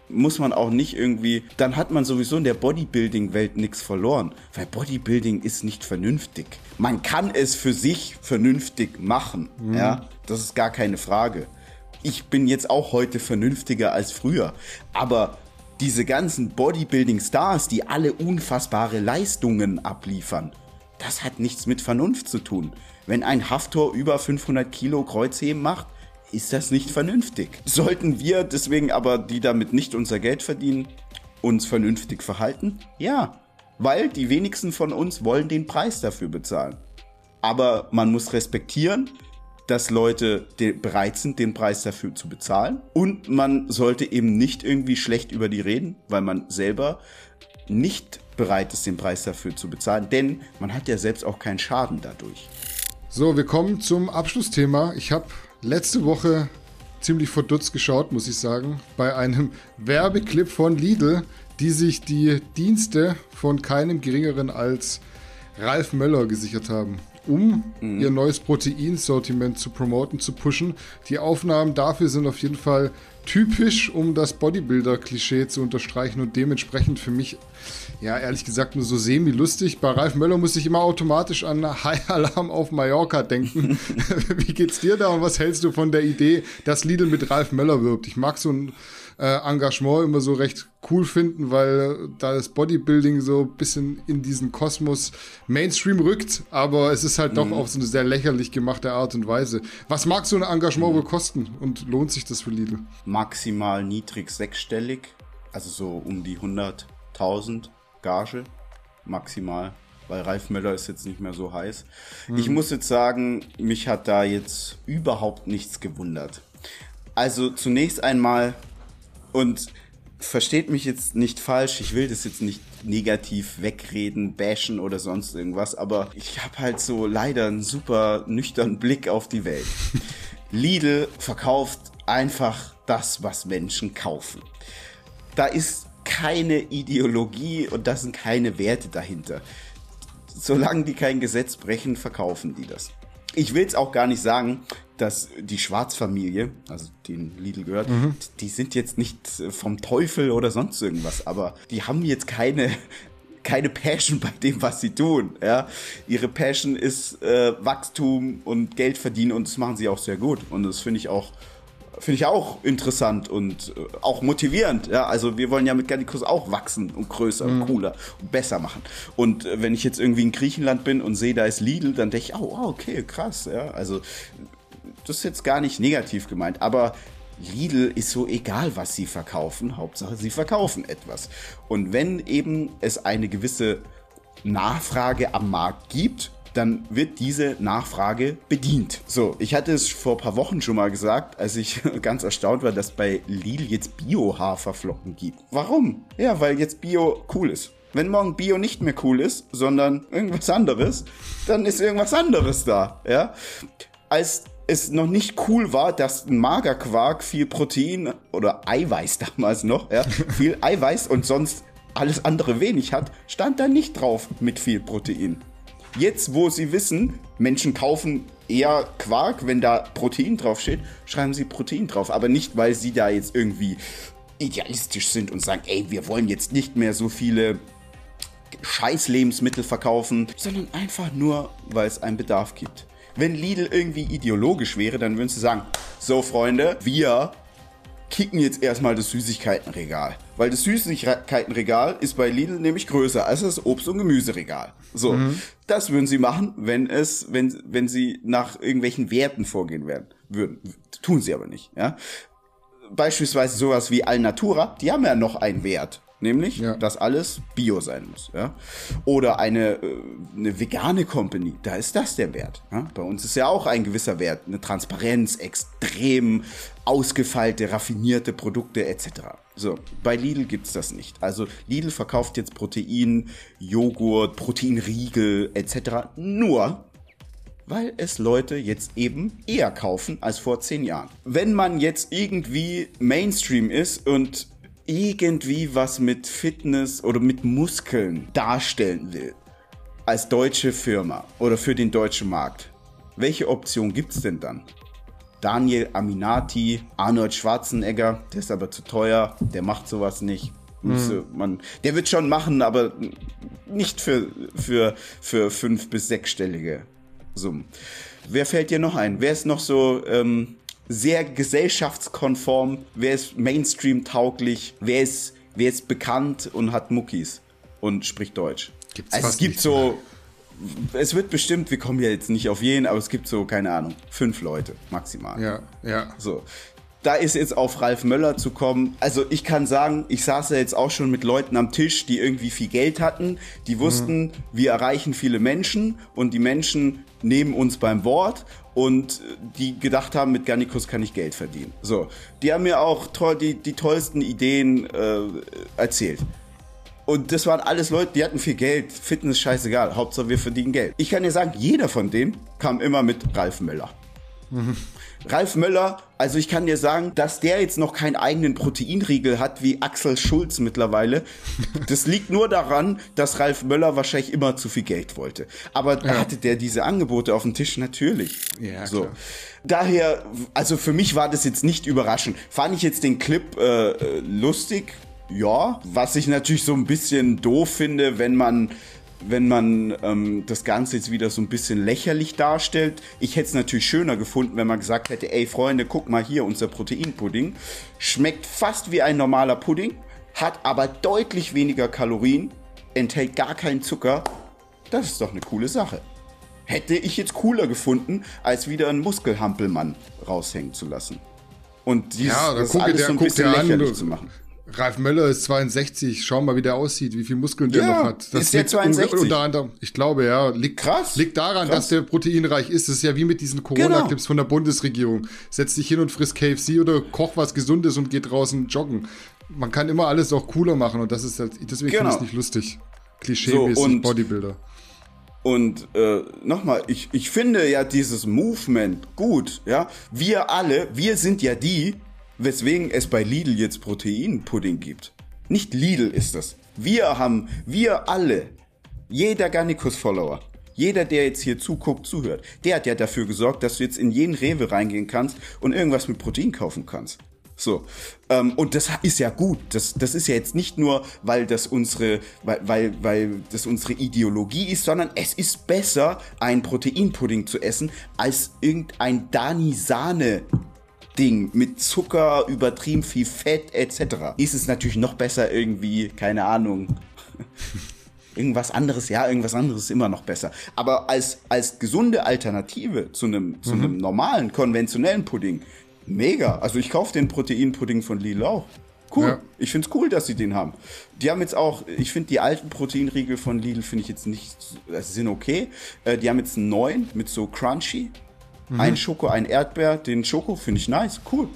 muss man auch nicht irgendwie, dann hat man sowieso in der Bodybuilding-Welt nichts verloren, weil Bodybuilding ist nicht vernünftig. Man kann es für sich vernünftig machen, mhm. ja, das ist gar keine Frage ich bin jetzt auch heute vernünftiger als früher. Aber diese ganzen Bodybuilding-Stars, die alle unfassbare Leistungen abliefern, das hat nichts mit Vernunft zu tun. Wenn ein Haftor über 500 Kilo Kreuzheben macht, ist das nicht vernünftig. Sollten wir deswegen aber, die damit nicht unser Geld verdienen, uns vernünftig verhalten? Ja, weil die wenigsten von uns wollen den Preis dafür bezahlen. Aber man muss respektieren, dass Leute bereit sind, den Preis dafür zu bezahlen. Und man sollte eben nicht irgendwie schlecht über die reden, weil man selber nicht bereit ist, den Preis dafür zu bezahlen. Denn man hat ja selbst auch keinen Schaden dadurch. So, wir kommen zum Abschlussthema. Ich habe letzte Woche ziemlich verdutzt geschaut, muss ich sagen, bei einem <laughs> Werbeclip von Lidl, die sich die Dienste von keinem geringeren als Ralf Möller gesichert haben um mhm. ihr neues Proteinsortiment zu promoten, zu pushen. Die Aufnahmen dafür sind auf jeden Fall typisch, um das Bodybuilder-Klischee zu unterstreichen und dementsprechend für mich, ja, ehrlich gesagt, nur so semi-lustig. Bei Ralf Möller muss ich immer automatisch an High Alarm auf Mallorca denken. <laughs> Wie geht's dir da und was hältst du von der Idee, dass Lidl mit Ralf Möller wirbt? Ich mag so ein äh, Engagement immer so recht cool finden, weil da das Bodybuilding so ein bisschen in diesen Kosmos Mainstream rückt, aber es ist halt mhm. doch auf so eine sehr lächerlich gemachte Art und Weise. Was mag so ein Engagement mhm. wohl kosten und lohnt sich das für Lidl? Maximal niedrig sechsstellig, also so um die 100.000 Gage, maximal weil Ralf Möller ist jetzt nicht mehr so heiß. Mhm. Ich muss jetzt sagen, mich hat da jetzt überhaupt nichts gewundert. Also zunächst einmal und versteht mich jetzt nicht falsch, ich will das jetzt nicht negativ wegreden, bashen oder sonst irgendwas, aber ich habe halt so leider einen super nüchternen Blick auf die Welt. Lidl verkauft einfach das, was Menschen kaufen. Da ist keine Ideologie und da sind keine Werte dahinter. Solange die kein Gesetz brechen, verkaufen die das. Ich will es auch gar nicht sagen, dass die Schwarzfamilie, also den Lidl gehört, mhm. die sind jetzt nicht vom Teufel oder sonst irgendwas, aber die haben jetzt keine <laughs> keine Passion bei dem, was sie tun. Ja? Ihre Passion ist äh, Wachstum und Geld verdienen und das machen sie auch sehr gut. Und das finde ich auch finde ich auch interessant und äh, auch motivierend. Ja, also wir wollen ja mit Garnicus auch wachsen und größer mhm. und cooler und besser machen. Und äh, wenn ich jetzt irgendwie in Griechenland bin und sehe, da ist Lidl, dann denke ich, oh, okay, krass. Ja, also das ist jetzt gar nicht negativ gemeint, aber Lidl ist so egal, was sie verkaufen. Hauptsache, sie verkaufen etwas. Und wenn eben es eine gewisse Nachfrage am Markt gibt, dann wird diese Nachfrage bedient. So, ich hatte es vor ein paar Wochen schon mal gesagt, als ich <laughs> ganz erstaunt war, dass bei Lidl jetzt Bio-Haferflocken gibt. Warum? Ja, weil jetzt Bio cool ist. Wenn morgen Bio nicht mehr cool ist, sondern irgendwas anderes, dann ist irgendwas anderes da, ja? Als es noch nicht cool war, dass ein Magerquark viel Protein oder Eiweiß <laughs> damals noch, ja, viel Eiweiß und sonst alles andere wenig hat, stand da nicht drauf mit viel Protein. Jetzt, wo sie wissen, Menschen kaufen eher Quark, wenn da Protein draufsteht, schreiben sie Protein drauf. Aber nicht, weil sie da jetzt irgendwie idealistisch sind und sagen, ey, wir wollen jetzt nicht mehr so viele Scheiß-Lebensmittel verkaufen, sondern einfach nur, weil es einen Bedarf gibt. Wenn Lidl irgendwie ideologisch wäre, dann würden sie sagen, so Freunde, wir kicken jetzt erstmal das Süßigkeitenregal. Weil das Süßigkeitenregal ist bei Lidl nämlich größer als das Obst- und Gemüseregal. So, mhm. das würden sie machen, wenn es, wenn, wenn sie nach irgendwelchen Werten vorgehen werden, würden. Tun sie aber nicht, ja. Beispielsweise sowas wie Alnatura, die haben ja noch einen Wert nämlich, ja. dass alles Bio sein muss. Ja? Oder eine, äh, eine vegane Company, da ist das der Wert. Ja? Bei uns ist ja auch ein gewisser Wert, eine Transparenz, extrem ausgefeilte, raffinierte Produkte etc. So, bei Lidl gibt's das nicht. Also Lidl verkauft jetzt Protein, Joghurt, Proteinriegel etc. nur weil es Leute jetzt eben eher kaufen als vor zehn Jahren. Wenn man jetzt irgendwie Mainstream ist und irgendwie was mit Fitness oder mit Muskeln darstellen will, als deutsche Firma oder für den deutschen Markt, welche Option gibt es denn dann? Daniel Aminati, Arnold Schwarzenegger, der ist aber zu teuer, der macht sowas nicht. Mhm. Man, der wird schon machen, aber nicht für, für, für fünf- bis sechsstellige Summen. Wer fällt dir noch ein? Wer ist noch so ähm, sehr gesellschaftskonform, wer ist Mainstream-tauglich, wer ist, wer ist bekannt und hat Muckis und spricht Deutsch. Gibt's also es gibt so, mehr. es wird bestimmt, wir kommen ja jetzt nicht auf jeden, aber es gibt so, keine Ahnung, fünf Leute maximal. Ja, ja. So da ist jetzt auf Ralf Möller zu kommen. Also ich kann sagen, ich saß ja jetzt auch schon mit Leuten am Tisch, die irgendwie viel Geld hatten, die wussten, mhm. wir erreichen viele Menschen und die Menschen nehmen uns beim Wort und die gedacht haben, mit Garnicus kann ich Geld verdienen. So, die haben mir auch toll, die, die tollsten Ideen äh, erzählt. Und das waren alles Leute, die hatten viel Geld, Fitness scheißegal, Hauptsache wir verdienen Geld. Ich kann dir sagen, jeder von denen kam immer mit Ralf Möller. Mhm. <laughs> Ralf Möller, also ich kann dir sagen, dass der jetzt noch keinen eigenen Proteinriegel hat wie Axel Schulz mittlerweile. Das liegt nur daran, dass Ralf Möller wahrscheinlich immer zu viel Geld wollte. Aber ja. hatte der diese Angebote auf dem Tisch natürlich. Ja, so. Klar. Daher, also für mich war das jetzt nicht überraschend. Fand ich jetzt den Clip äh, lustig? Ja. Was ich natürlich so ein bisschen doof finde, wenn man wenn man ähm, das Ganze jetzt wieder so ein bisschen lächerlich darstellt. Ich hätte es natürlich schöner gefunden, wenn man gesagt hätte, ey Freunde, guck mal hier, unser Proteinpudding schmeckt fast wie ein normaler Pudding, hat aber deutlich weniger Kalorien, enthält gar keinen Zucker. Das ist doch eine coole Sache. Hätte ich jetzt cooler gefunden, als wieder einen Muskelhampelmann raushängen zu lassen. Und dieses, ja, das alles der, so ein bisschen lächerlich an, zu machen. Ralf Möller ist 62. Schau mal, wie der aussieht, wie viel Muskeln der ja, noch hat. Das ist der 62? Unter anderem, ich glaube, ja. Liegt, Krass. Liegt daran, Krass. dass der proteinreich ist. Das ist ja wie mit diesen Corona-Clips genau. von der Bundesregierung. Setz dich hin und frisst KFC oder koch was Gesundes und geh draußen joggen. Man kann immer alles auch cooler machen und das ist halt, deswegen genau. finde ich es nicht lustig. Klischee-mäßig so, Bodybuilder. Und äh, nochmal, ich, ich finde ja dieses Movement gut, ja. Wir alle, wir sind ja die, weswegen es bei Lidl jetzt Proteinpudding gibt. Nicht Lidl ist das. Wir haben, wir alle, jeder Garnicus-Follower, jeder, der jetzt hier zuguckt, zuhört, der hat ja dafür gesorgt, dass du jetzt in jeden Rewe reingehen kannst und irgendwas mit Protein kaufen kannst. So. Ähm, und das ist ja gut. Das, das ist ja jetzt nicht nur, weil das unsere, weil, weil, weil das unsere Ideologie ist, sondern es ist besser, einen Proteinpudding zu essen, als irgendein Dani-Sahne Ding mit Zucker, übertrieben viel Fett etc. ist es natürlich noch besser irgendwie, keine Ahnung. <laughs> irgendwas anderes, ja, irgendwas anderes ist immer noch besser. Aber als, als gesunde Alternative zu einem, zu einem mhm. normalen, konventionellen Pudding, mega. Also ich kaufe den Proteinpudding von Lidl auch. Cool. Ja. Ich find's cool, dass sie den haben. Die haben jetzt auch, ich finde die alten Proteinriegel von Lidl finde ich jetzt nicht, also sind okay. Äh, die haben jetzt einen neuen mit so Crunchy. Mhm. Ein Schoko, ein Erdbeer. Den Schoko finde ich nice. Cool.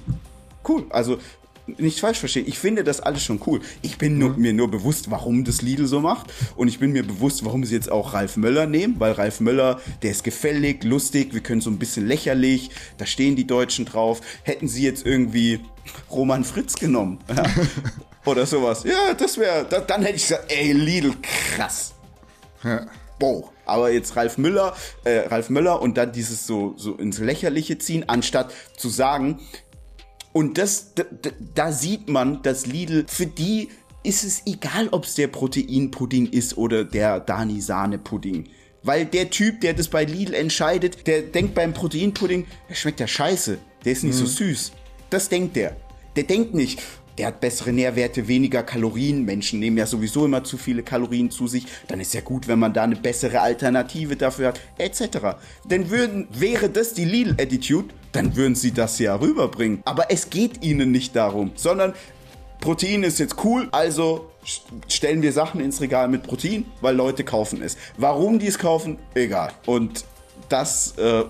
Cool. Also nicht falsch verstehen. Ich finde das alles schon cool. Ich bin nur, mhm. mir nur bewusst, warum das Lidl so macht. Und ich bin mir bewusst, warum sie jetzt auch Ralf Möller nehmen. Weil Ralf Möller, der ist gefällig, lustig. Wir können so ein bisschen lächerlich. Da stehen die Deutschen drauf. Hätten sie jetzt irgendwie Roman Fritz genommen. Ja? <laughs> Oder sowas. Ja, das wäre, da, dann hätte ich gesagt, ey, Lidl, krass. Ja. Boah. Aber jetzt Ralf Müller, äh, Ralf Möller und dann dieses so, so ins Lächerliche ziehen, anstatt zu sagen, und das, da, da sieht man, dass Lidl, für die ist es egal, ob es der Proteinpudding ist oder der Dani Sahne Pudding. Weil der Typ, der das bei Lidl entscheidet, der denkt beim Proteinpudding, der schmeckt ja scheiße, der ist nicht mhm. so süß. Das denkt der. Der denkt nicht, der hat bessere Nährwerte, weniger Kalorien. Menschen nehmen ja sowieso immer zu viele Kalorien zu sich. Dann ist ja gut, wenn man da eine bessere Alternative dafür hat, etc. Denn würden, wäre das die Lidl-Attitude, dann würden sie das ja rüberbringen. Aber es geht ihnen nicht darum, sondern Protein ist jetzt cool, also stellen wir Sachen ins Regal mit Protein, weil Leute kaufen es. Warum die es kaufen, egal. Und das äh,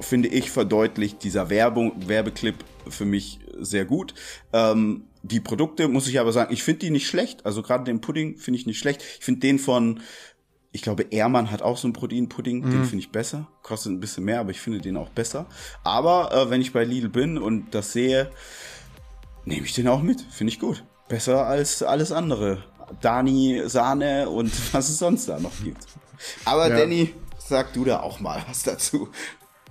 finde ich verdeutlicht dieser Werbung, Werbeclip für mich sehr gut. Ähm, die Produkte, muss ich aber sagen, ich finde die nicht schlecht. Also gerade den Pudding finde ich nicht schlecht. Ich finde den von, ich glaube, Ehrmann hat auch so einen Proteinpudding. Mhm. Den finde ich besser. Kostet ein bisschen mehr, aber ich finde den auch besser. Aber äh, wenn ich bei Lidl bin und das sehe, nehme ich den auch mit. Finde ich gut. Besser als alles andere. Dani, Sahne und <laughs> was es sonst da noch gibt. Aber ja. Danny, sag du da auch mal was dazu.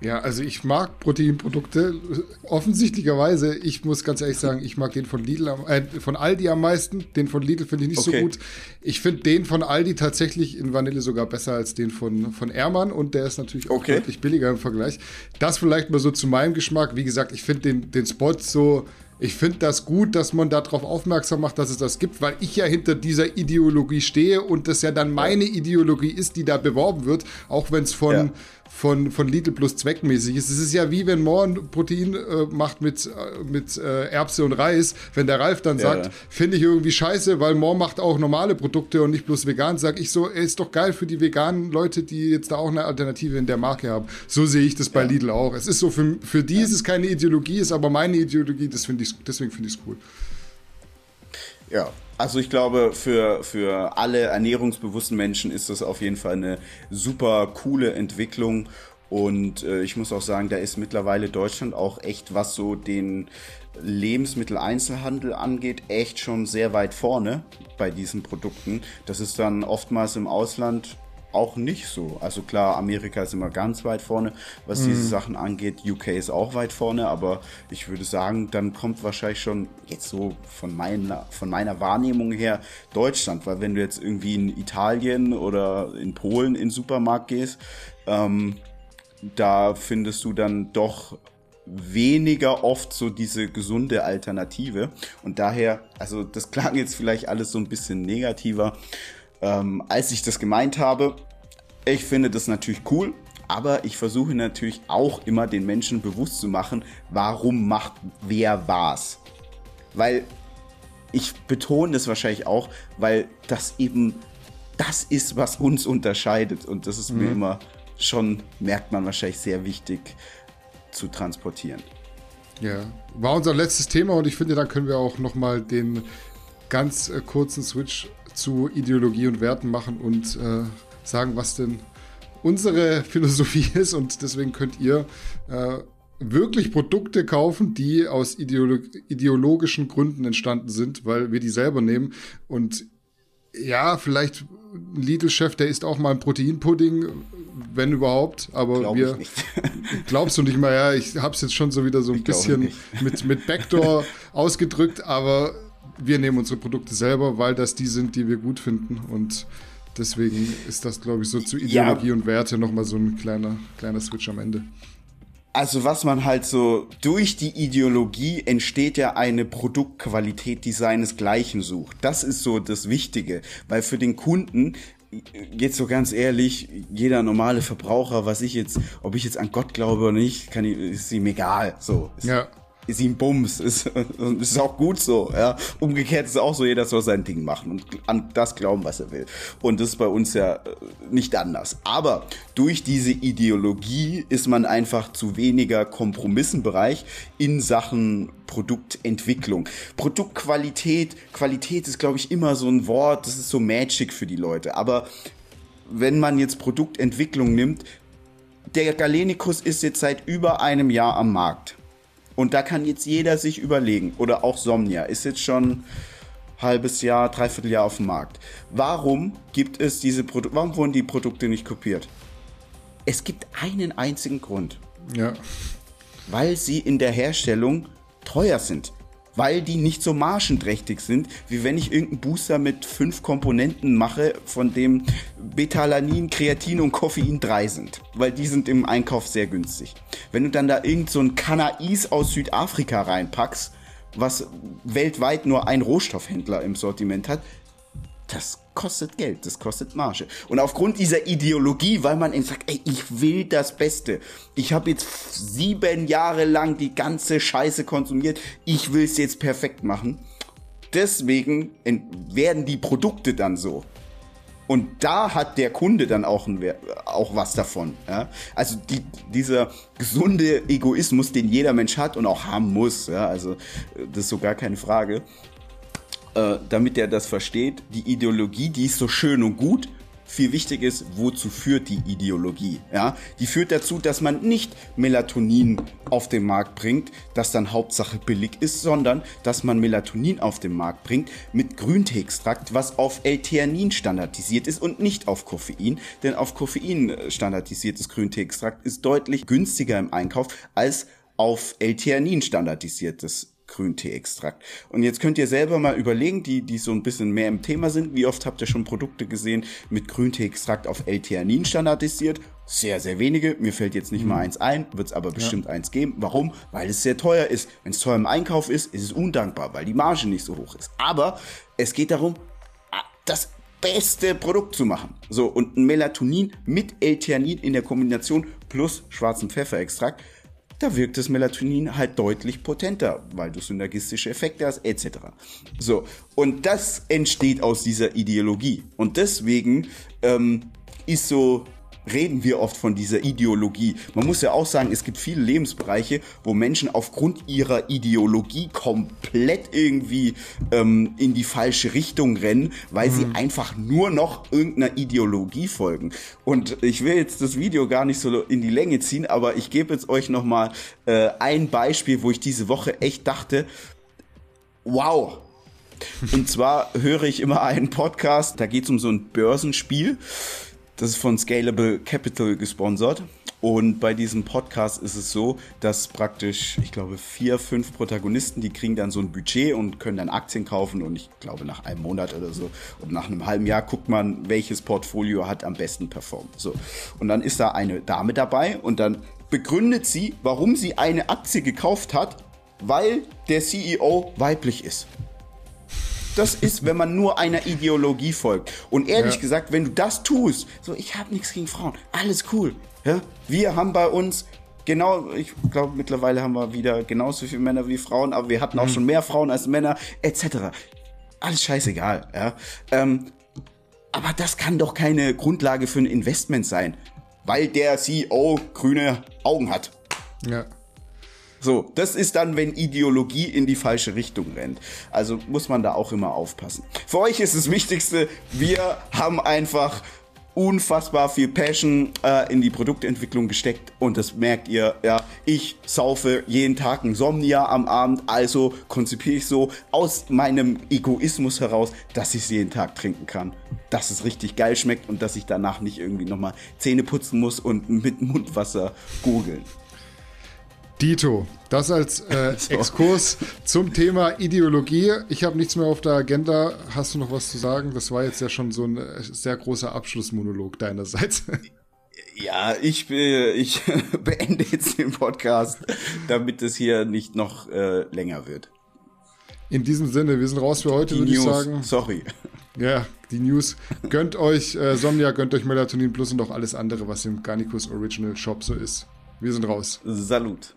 Ja, also ich mag Proteinprodukte. Offensichtlicherweise, ich muss ganz ehrlich sagen, ich mag den von Lidl, äh, von Aldi am meisten. Den von Lidl finde ich nicht okay. so gut. Ich finde den von Aldi tatsächlich in Vanille sogar besser als den von, von Ermann und der ist natürlich auch okay. deutlich billiger im Vergleich. Das vielleicht mal so zu meinem Geschmack. Wie gesagt, ich finde den, den Spot so ich finde das gut, dass man darauf aufmerksam macht, dass es das gibt, weil ich ja hinter dieser Ideologie stehe und das ja dann meine Ideologie ist, die da beworben wird, auch wenn es von, ja von, von Lidl plus zweckmäßig ist. Es ist ja wie wenn Morn Protein äh, macht mit, äh, mit äh, Erbse und Reis. Wenn der Ralf dann sagt, ja. finde ich irgendwie scheiße, weil Morn macht auch normale Produkte und nicht bloß vegan, sag ich so, ey, ist doch geil für die veganen Leute, die jetzt da auch eine Alternative in der Marke haben. So sehe ich das bei ja. Lidl auch. Es ist so, für, für die ja. ist es keine Ideologie, ist aber meine Ideologie, das find ich, deswegen finde ich es cool. Ja, also ich glaube, für, für alle ernährungsbewussten Menschen ist das auf jeden Fall eine super coole Entwicklung. Und äh, ich muss auch sagen, da ist mittlerweile Deutschland auch echt, was so den Lebensmitteleinzelhandel angeht, echt schon sehr weit vorne bei diesen Produkten. Das ist dann oftmals im Ausland auch nicht so. Also klar, Amerika ist immer ganz weit vorne, was mhm. diese Sachen angeht. UK ist auch weit vorne, aber ich würde sagen, dann kommt wahrscheinlich schon jetzt so von meiner, von meiner Wahrnehmung her Deutschland, weil wenn du jetzt irgendwie in Italien oder in Polen in den Supermarkt gehst, ähm, da findest du dann doch weniger oft so diese gesunde Alternative. Und daher, also das klang jetzt vielleicht alles so ein bisschen negativer, ähm, als ich das gemeint habe. Ich finde das natürlich cool, aber ich versuche natürlich auch immer den Menschen bewusst zu machen, warum macht wer was. Weil ich betone das wahrscheinlich auch, weil das eben das ist, was uns unterscheidet. Und das ist mhm. mir immer schon, merkt man wahrscheinlich, sehr wichtig zu transportieren. Ja, war unser letztes Thema und ich finde, da können wir auch nochmal den ganz äh, kurzen Switch zu Ideologie und Werten machen und äh, sagen, was denn unsere <laughs> Philosophie ist. Und deswegen könnt ihr äh, wirklich Produkte kaufen, die aus ideolo ideologischen Gründen entstanden sind, weil wir die selber nehmen. Und ja, vielleicht ein Lidl-Chef, der isst auch mal ein Proteinpudding, wenn überhaupt, aber Glaub wir. <laughs> glaubst du nicht mal, ja, ich hab's jetzt schon so wieder so ein ich bisschen mit, mit Backdoor <laughs> ausgedrückt, aber wir nehmen unsere Produkte selber, weil das die sind, die wir gut finden. Und deswegen ist das, glaube ich, so zu Ideologie ja. und Werte nochmal so ein kleiner, kleiner Switch am Ende. Also was man halt so durch die Ideologie entsteht ja eine Produktqualität, die seinesgleichen sucht. Das ist so das Wichtige, weil für den Kunden jetzt so ganz ehrlich, jeder normale Verbraucher, was ich jetzt, ob ich jetzt an Gott glaube oder nicht, kann ich, ist ihm egal. So. Ja ist ihm Bums. <laughs> Ist, ist auch gut so. Ja. Umgekehrt ist es auch so, jeder soll sein Ding machen und an das glauben, was er will. Und das ist bei uns ja äh, nicht anders. Aber durch diese Ideologie ist man einfach zu weniger Kompromissenbereich in Sachen Produktentwicklung. Produktqualität, Qualität ist, glaube ich, immer so ein Wort, das ist so Magic für die Leute. Aber wenn man jetzt Produktentwicklung nimmt, der Galenikus ist jetzt seit über einem Jahr am Markt. Und da kann jetzt jeder sich überlegen, oder auch Somnia ist jetzt schon halbes Jahr, dreiviertel Jahr auf dem Markt. Warum gibt es diese Produkte, warum wurden die Produkte nicht kopiert? Es gibt einen einzigen Grund. Ja. Weil sie in der Herstellung teuer sind. Weil die nicht so margenträchtig sind, wie wenn ich irgendeinen Booster mit fünf Komponenten mache, von dem Betalanin, Kreatin und Koffein drei sind, weil die sind im Einkauf sehr günstig. Wenn du dann da irgend so ein Kanais aus Südafrika reinpackst, was weltweit nur ein Rohstoffhändler im Sortiment hat, das kostet Geld, das kostet Marge. Und aufgrund dieser Ideologie, weil man eben sagt, ey, ich will das Beste. Ich habe jetzt sieben Jahre lang die ganze Scheiße konsumiert. Ich will es jetzt perfekt machen. Deswegen werden die Produkte dann so. Und da hat der Kunde dann auch, ein, auch was davon. Ja? Also die, dieser gesunde Egoismus, den jeder Mensch hat und auch haben muss, ja? also das ist so gar keine Frage, äh, damit er das versteht, die Ideologie, die ist so schön und gut. Viel wichtig ist, wozu führt die Ideologie? Ja, die führt dazu, dass man nicht Melatonin auf den Markt bringt, das dann Hauptsache billig ist, sondern dass man Melatonin auf den Markt bringt mit Grünteeextrakt, was auf L-Theanin standardisiert ist und nicht auf Koffein, denn auf Koffein standardisiertes Grünteeextrakt ist deutlich günstiger im Einkauf als auf L-Theanin standardisiertes Grünteeextrakt. Und jetzt könnt ihr selber mal überlegen, die, die so ein bisschen mehr im Thema sind, wie oft habt ihr schon Produkte gesehen mit Grünteeextrakt auf L-Theanin standardisiert? Sehr, sehr wenige. Mir fällt jetzt nicht mhm. mal eins ein, wird es aber bestimmt ja. eins geben. Warum? Weil es sehr teuer ist. Wenn es teuer im Einkauf ist, ist es undankbar, weil die Marge nicht so hoch ist. Aber es geht darum, das beste Produkt zu machen. So, und ein Melatonin mit L-Theanin in der Kombination plus schwarzen Pfefferextrakt da wirkt das Melatonin halt deutlich potenter, weil du synergistische Effekte hast, etc. So, und das entsteht aus dieser Ideologie. Und deswegen ähm, ist so reden wir oft von dieser Ideologie. Man muss ja auch sagen, es gibt viele Lebensbereiche, wo Menschen aufgrund ihrer Ideologie komplett irgendwie ähm, in die falsche Richtung rennen, weil mhm. sie einfach nur noch irgendeiner Ideologie folgen. Und ich will jetzt das Video gar nicht so in die Länge ziehen, aber ich gebe jetzt euch noch mal äh, ein Beispiel, wo ich diese Woche echt dachte, wow, <laughs> und zwar höre ich immer einen Podcast, da geht es um so ein Börsenspiel. Das ist von Scalable Capital gesponsert. Und bei diesem Podcast ist es so, dass praktisch, ich glaube, vier, fünf Protagonisten, die kriegen dann so ein Budget und können dann Aktien kaufen. Und ich glaube, nach einem Monat oder so und nach einem halben Jahr guckt man, welches Portfolio hat am besten performt. So. Und dann ist da eine Dame dabei und dann begründet sie, warum sie eine Aktie gekauft hat, weil der CEO weiblich ist das ist, wenn man nur einer Ideologie folgt. Und ehrlich ja. gesagt, wenn du das tust, so, ich habe nichts gegen Frauen, alles cool. Ja? Wir haben bei uns genau, ich glaube, mittlerweile haben wir wieder genauso viele Männer wie Frauen, aber wir hatten auch mhm. schon mehr Frauen als Männer, etc. Alles scheißegal, ja. Ähm, aber das kann doch keine Grundlage für ein Investment sein, weil der CEO grüne Augen hat. Ja. So, das ist dann, wenn Ideologie in die falsche Richtung rennt. Also muss man da auch immer aufpassen. Für euch ist das Wichtigste, wir haben einfach unfassbar viel Passion äh, in die Produktentwicklung gesteckt und das merkt ihr, ja, ich saufe jeden Tag ein Somnia am Abend, also konzipiere ich so aus meinem Egoismus heraus, dass ich es jeden Tag trinken kann, dass es richtig geil schmeckt und dass ich danach nicht irgendwie nochmal Zähne putzen muss und mit Mundwasser gurgeln. Dito, das als äh, <laughs> Exkurs zum Thema Ideologie. Ich habe nichts mehr auf der Agenda. Hast du noch was zu sagen? Das war jetzt ja schon so ein äh, sehr großer Abschlussmonolog deinerseits. <laughs> Ja, ich, ich <laughs> beende jetzt den Podcast, damit es hier nicht noch äh, länger wird. In diesem Sinne, wir sind raus für heute, würde ich sagen. Sorry. Ja, die News. Gönnt euch äh, Somnia, gönnt euch Melatonin Plus und auch alles andere, was im Garnicus Original Shop so ist. Wir sind raus. Salut.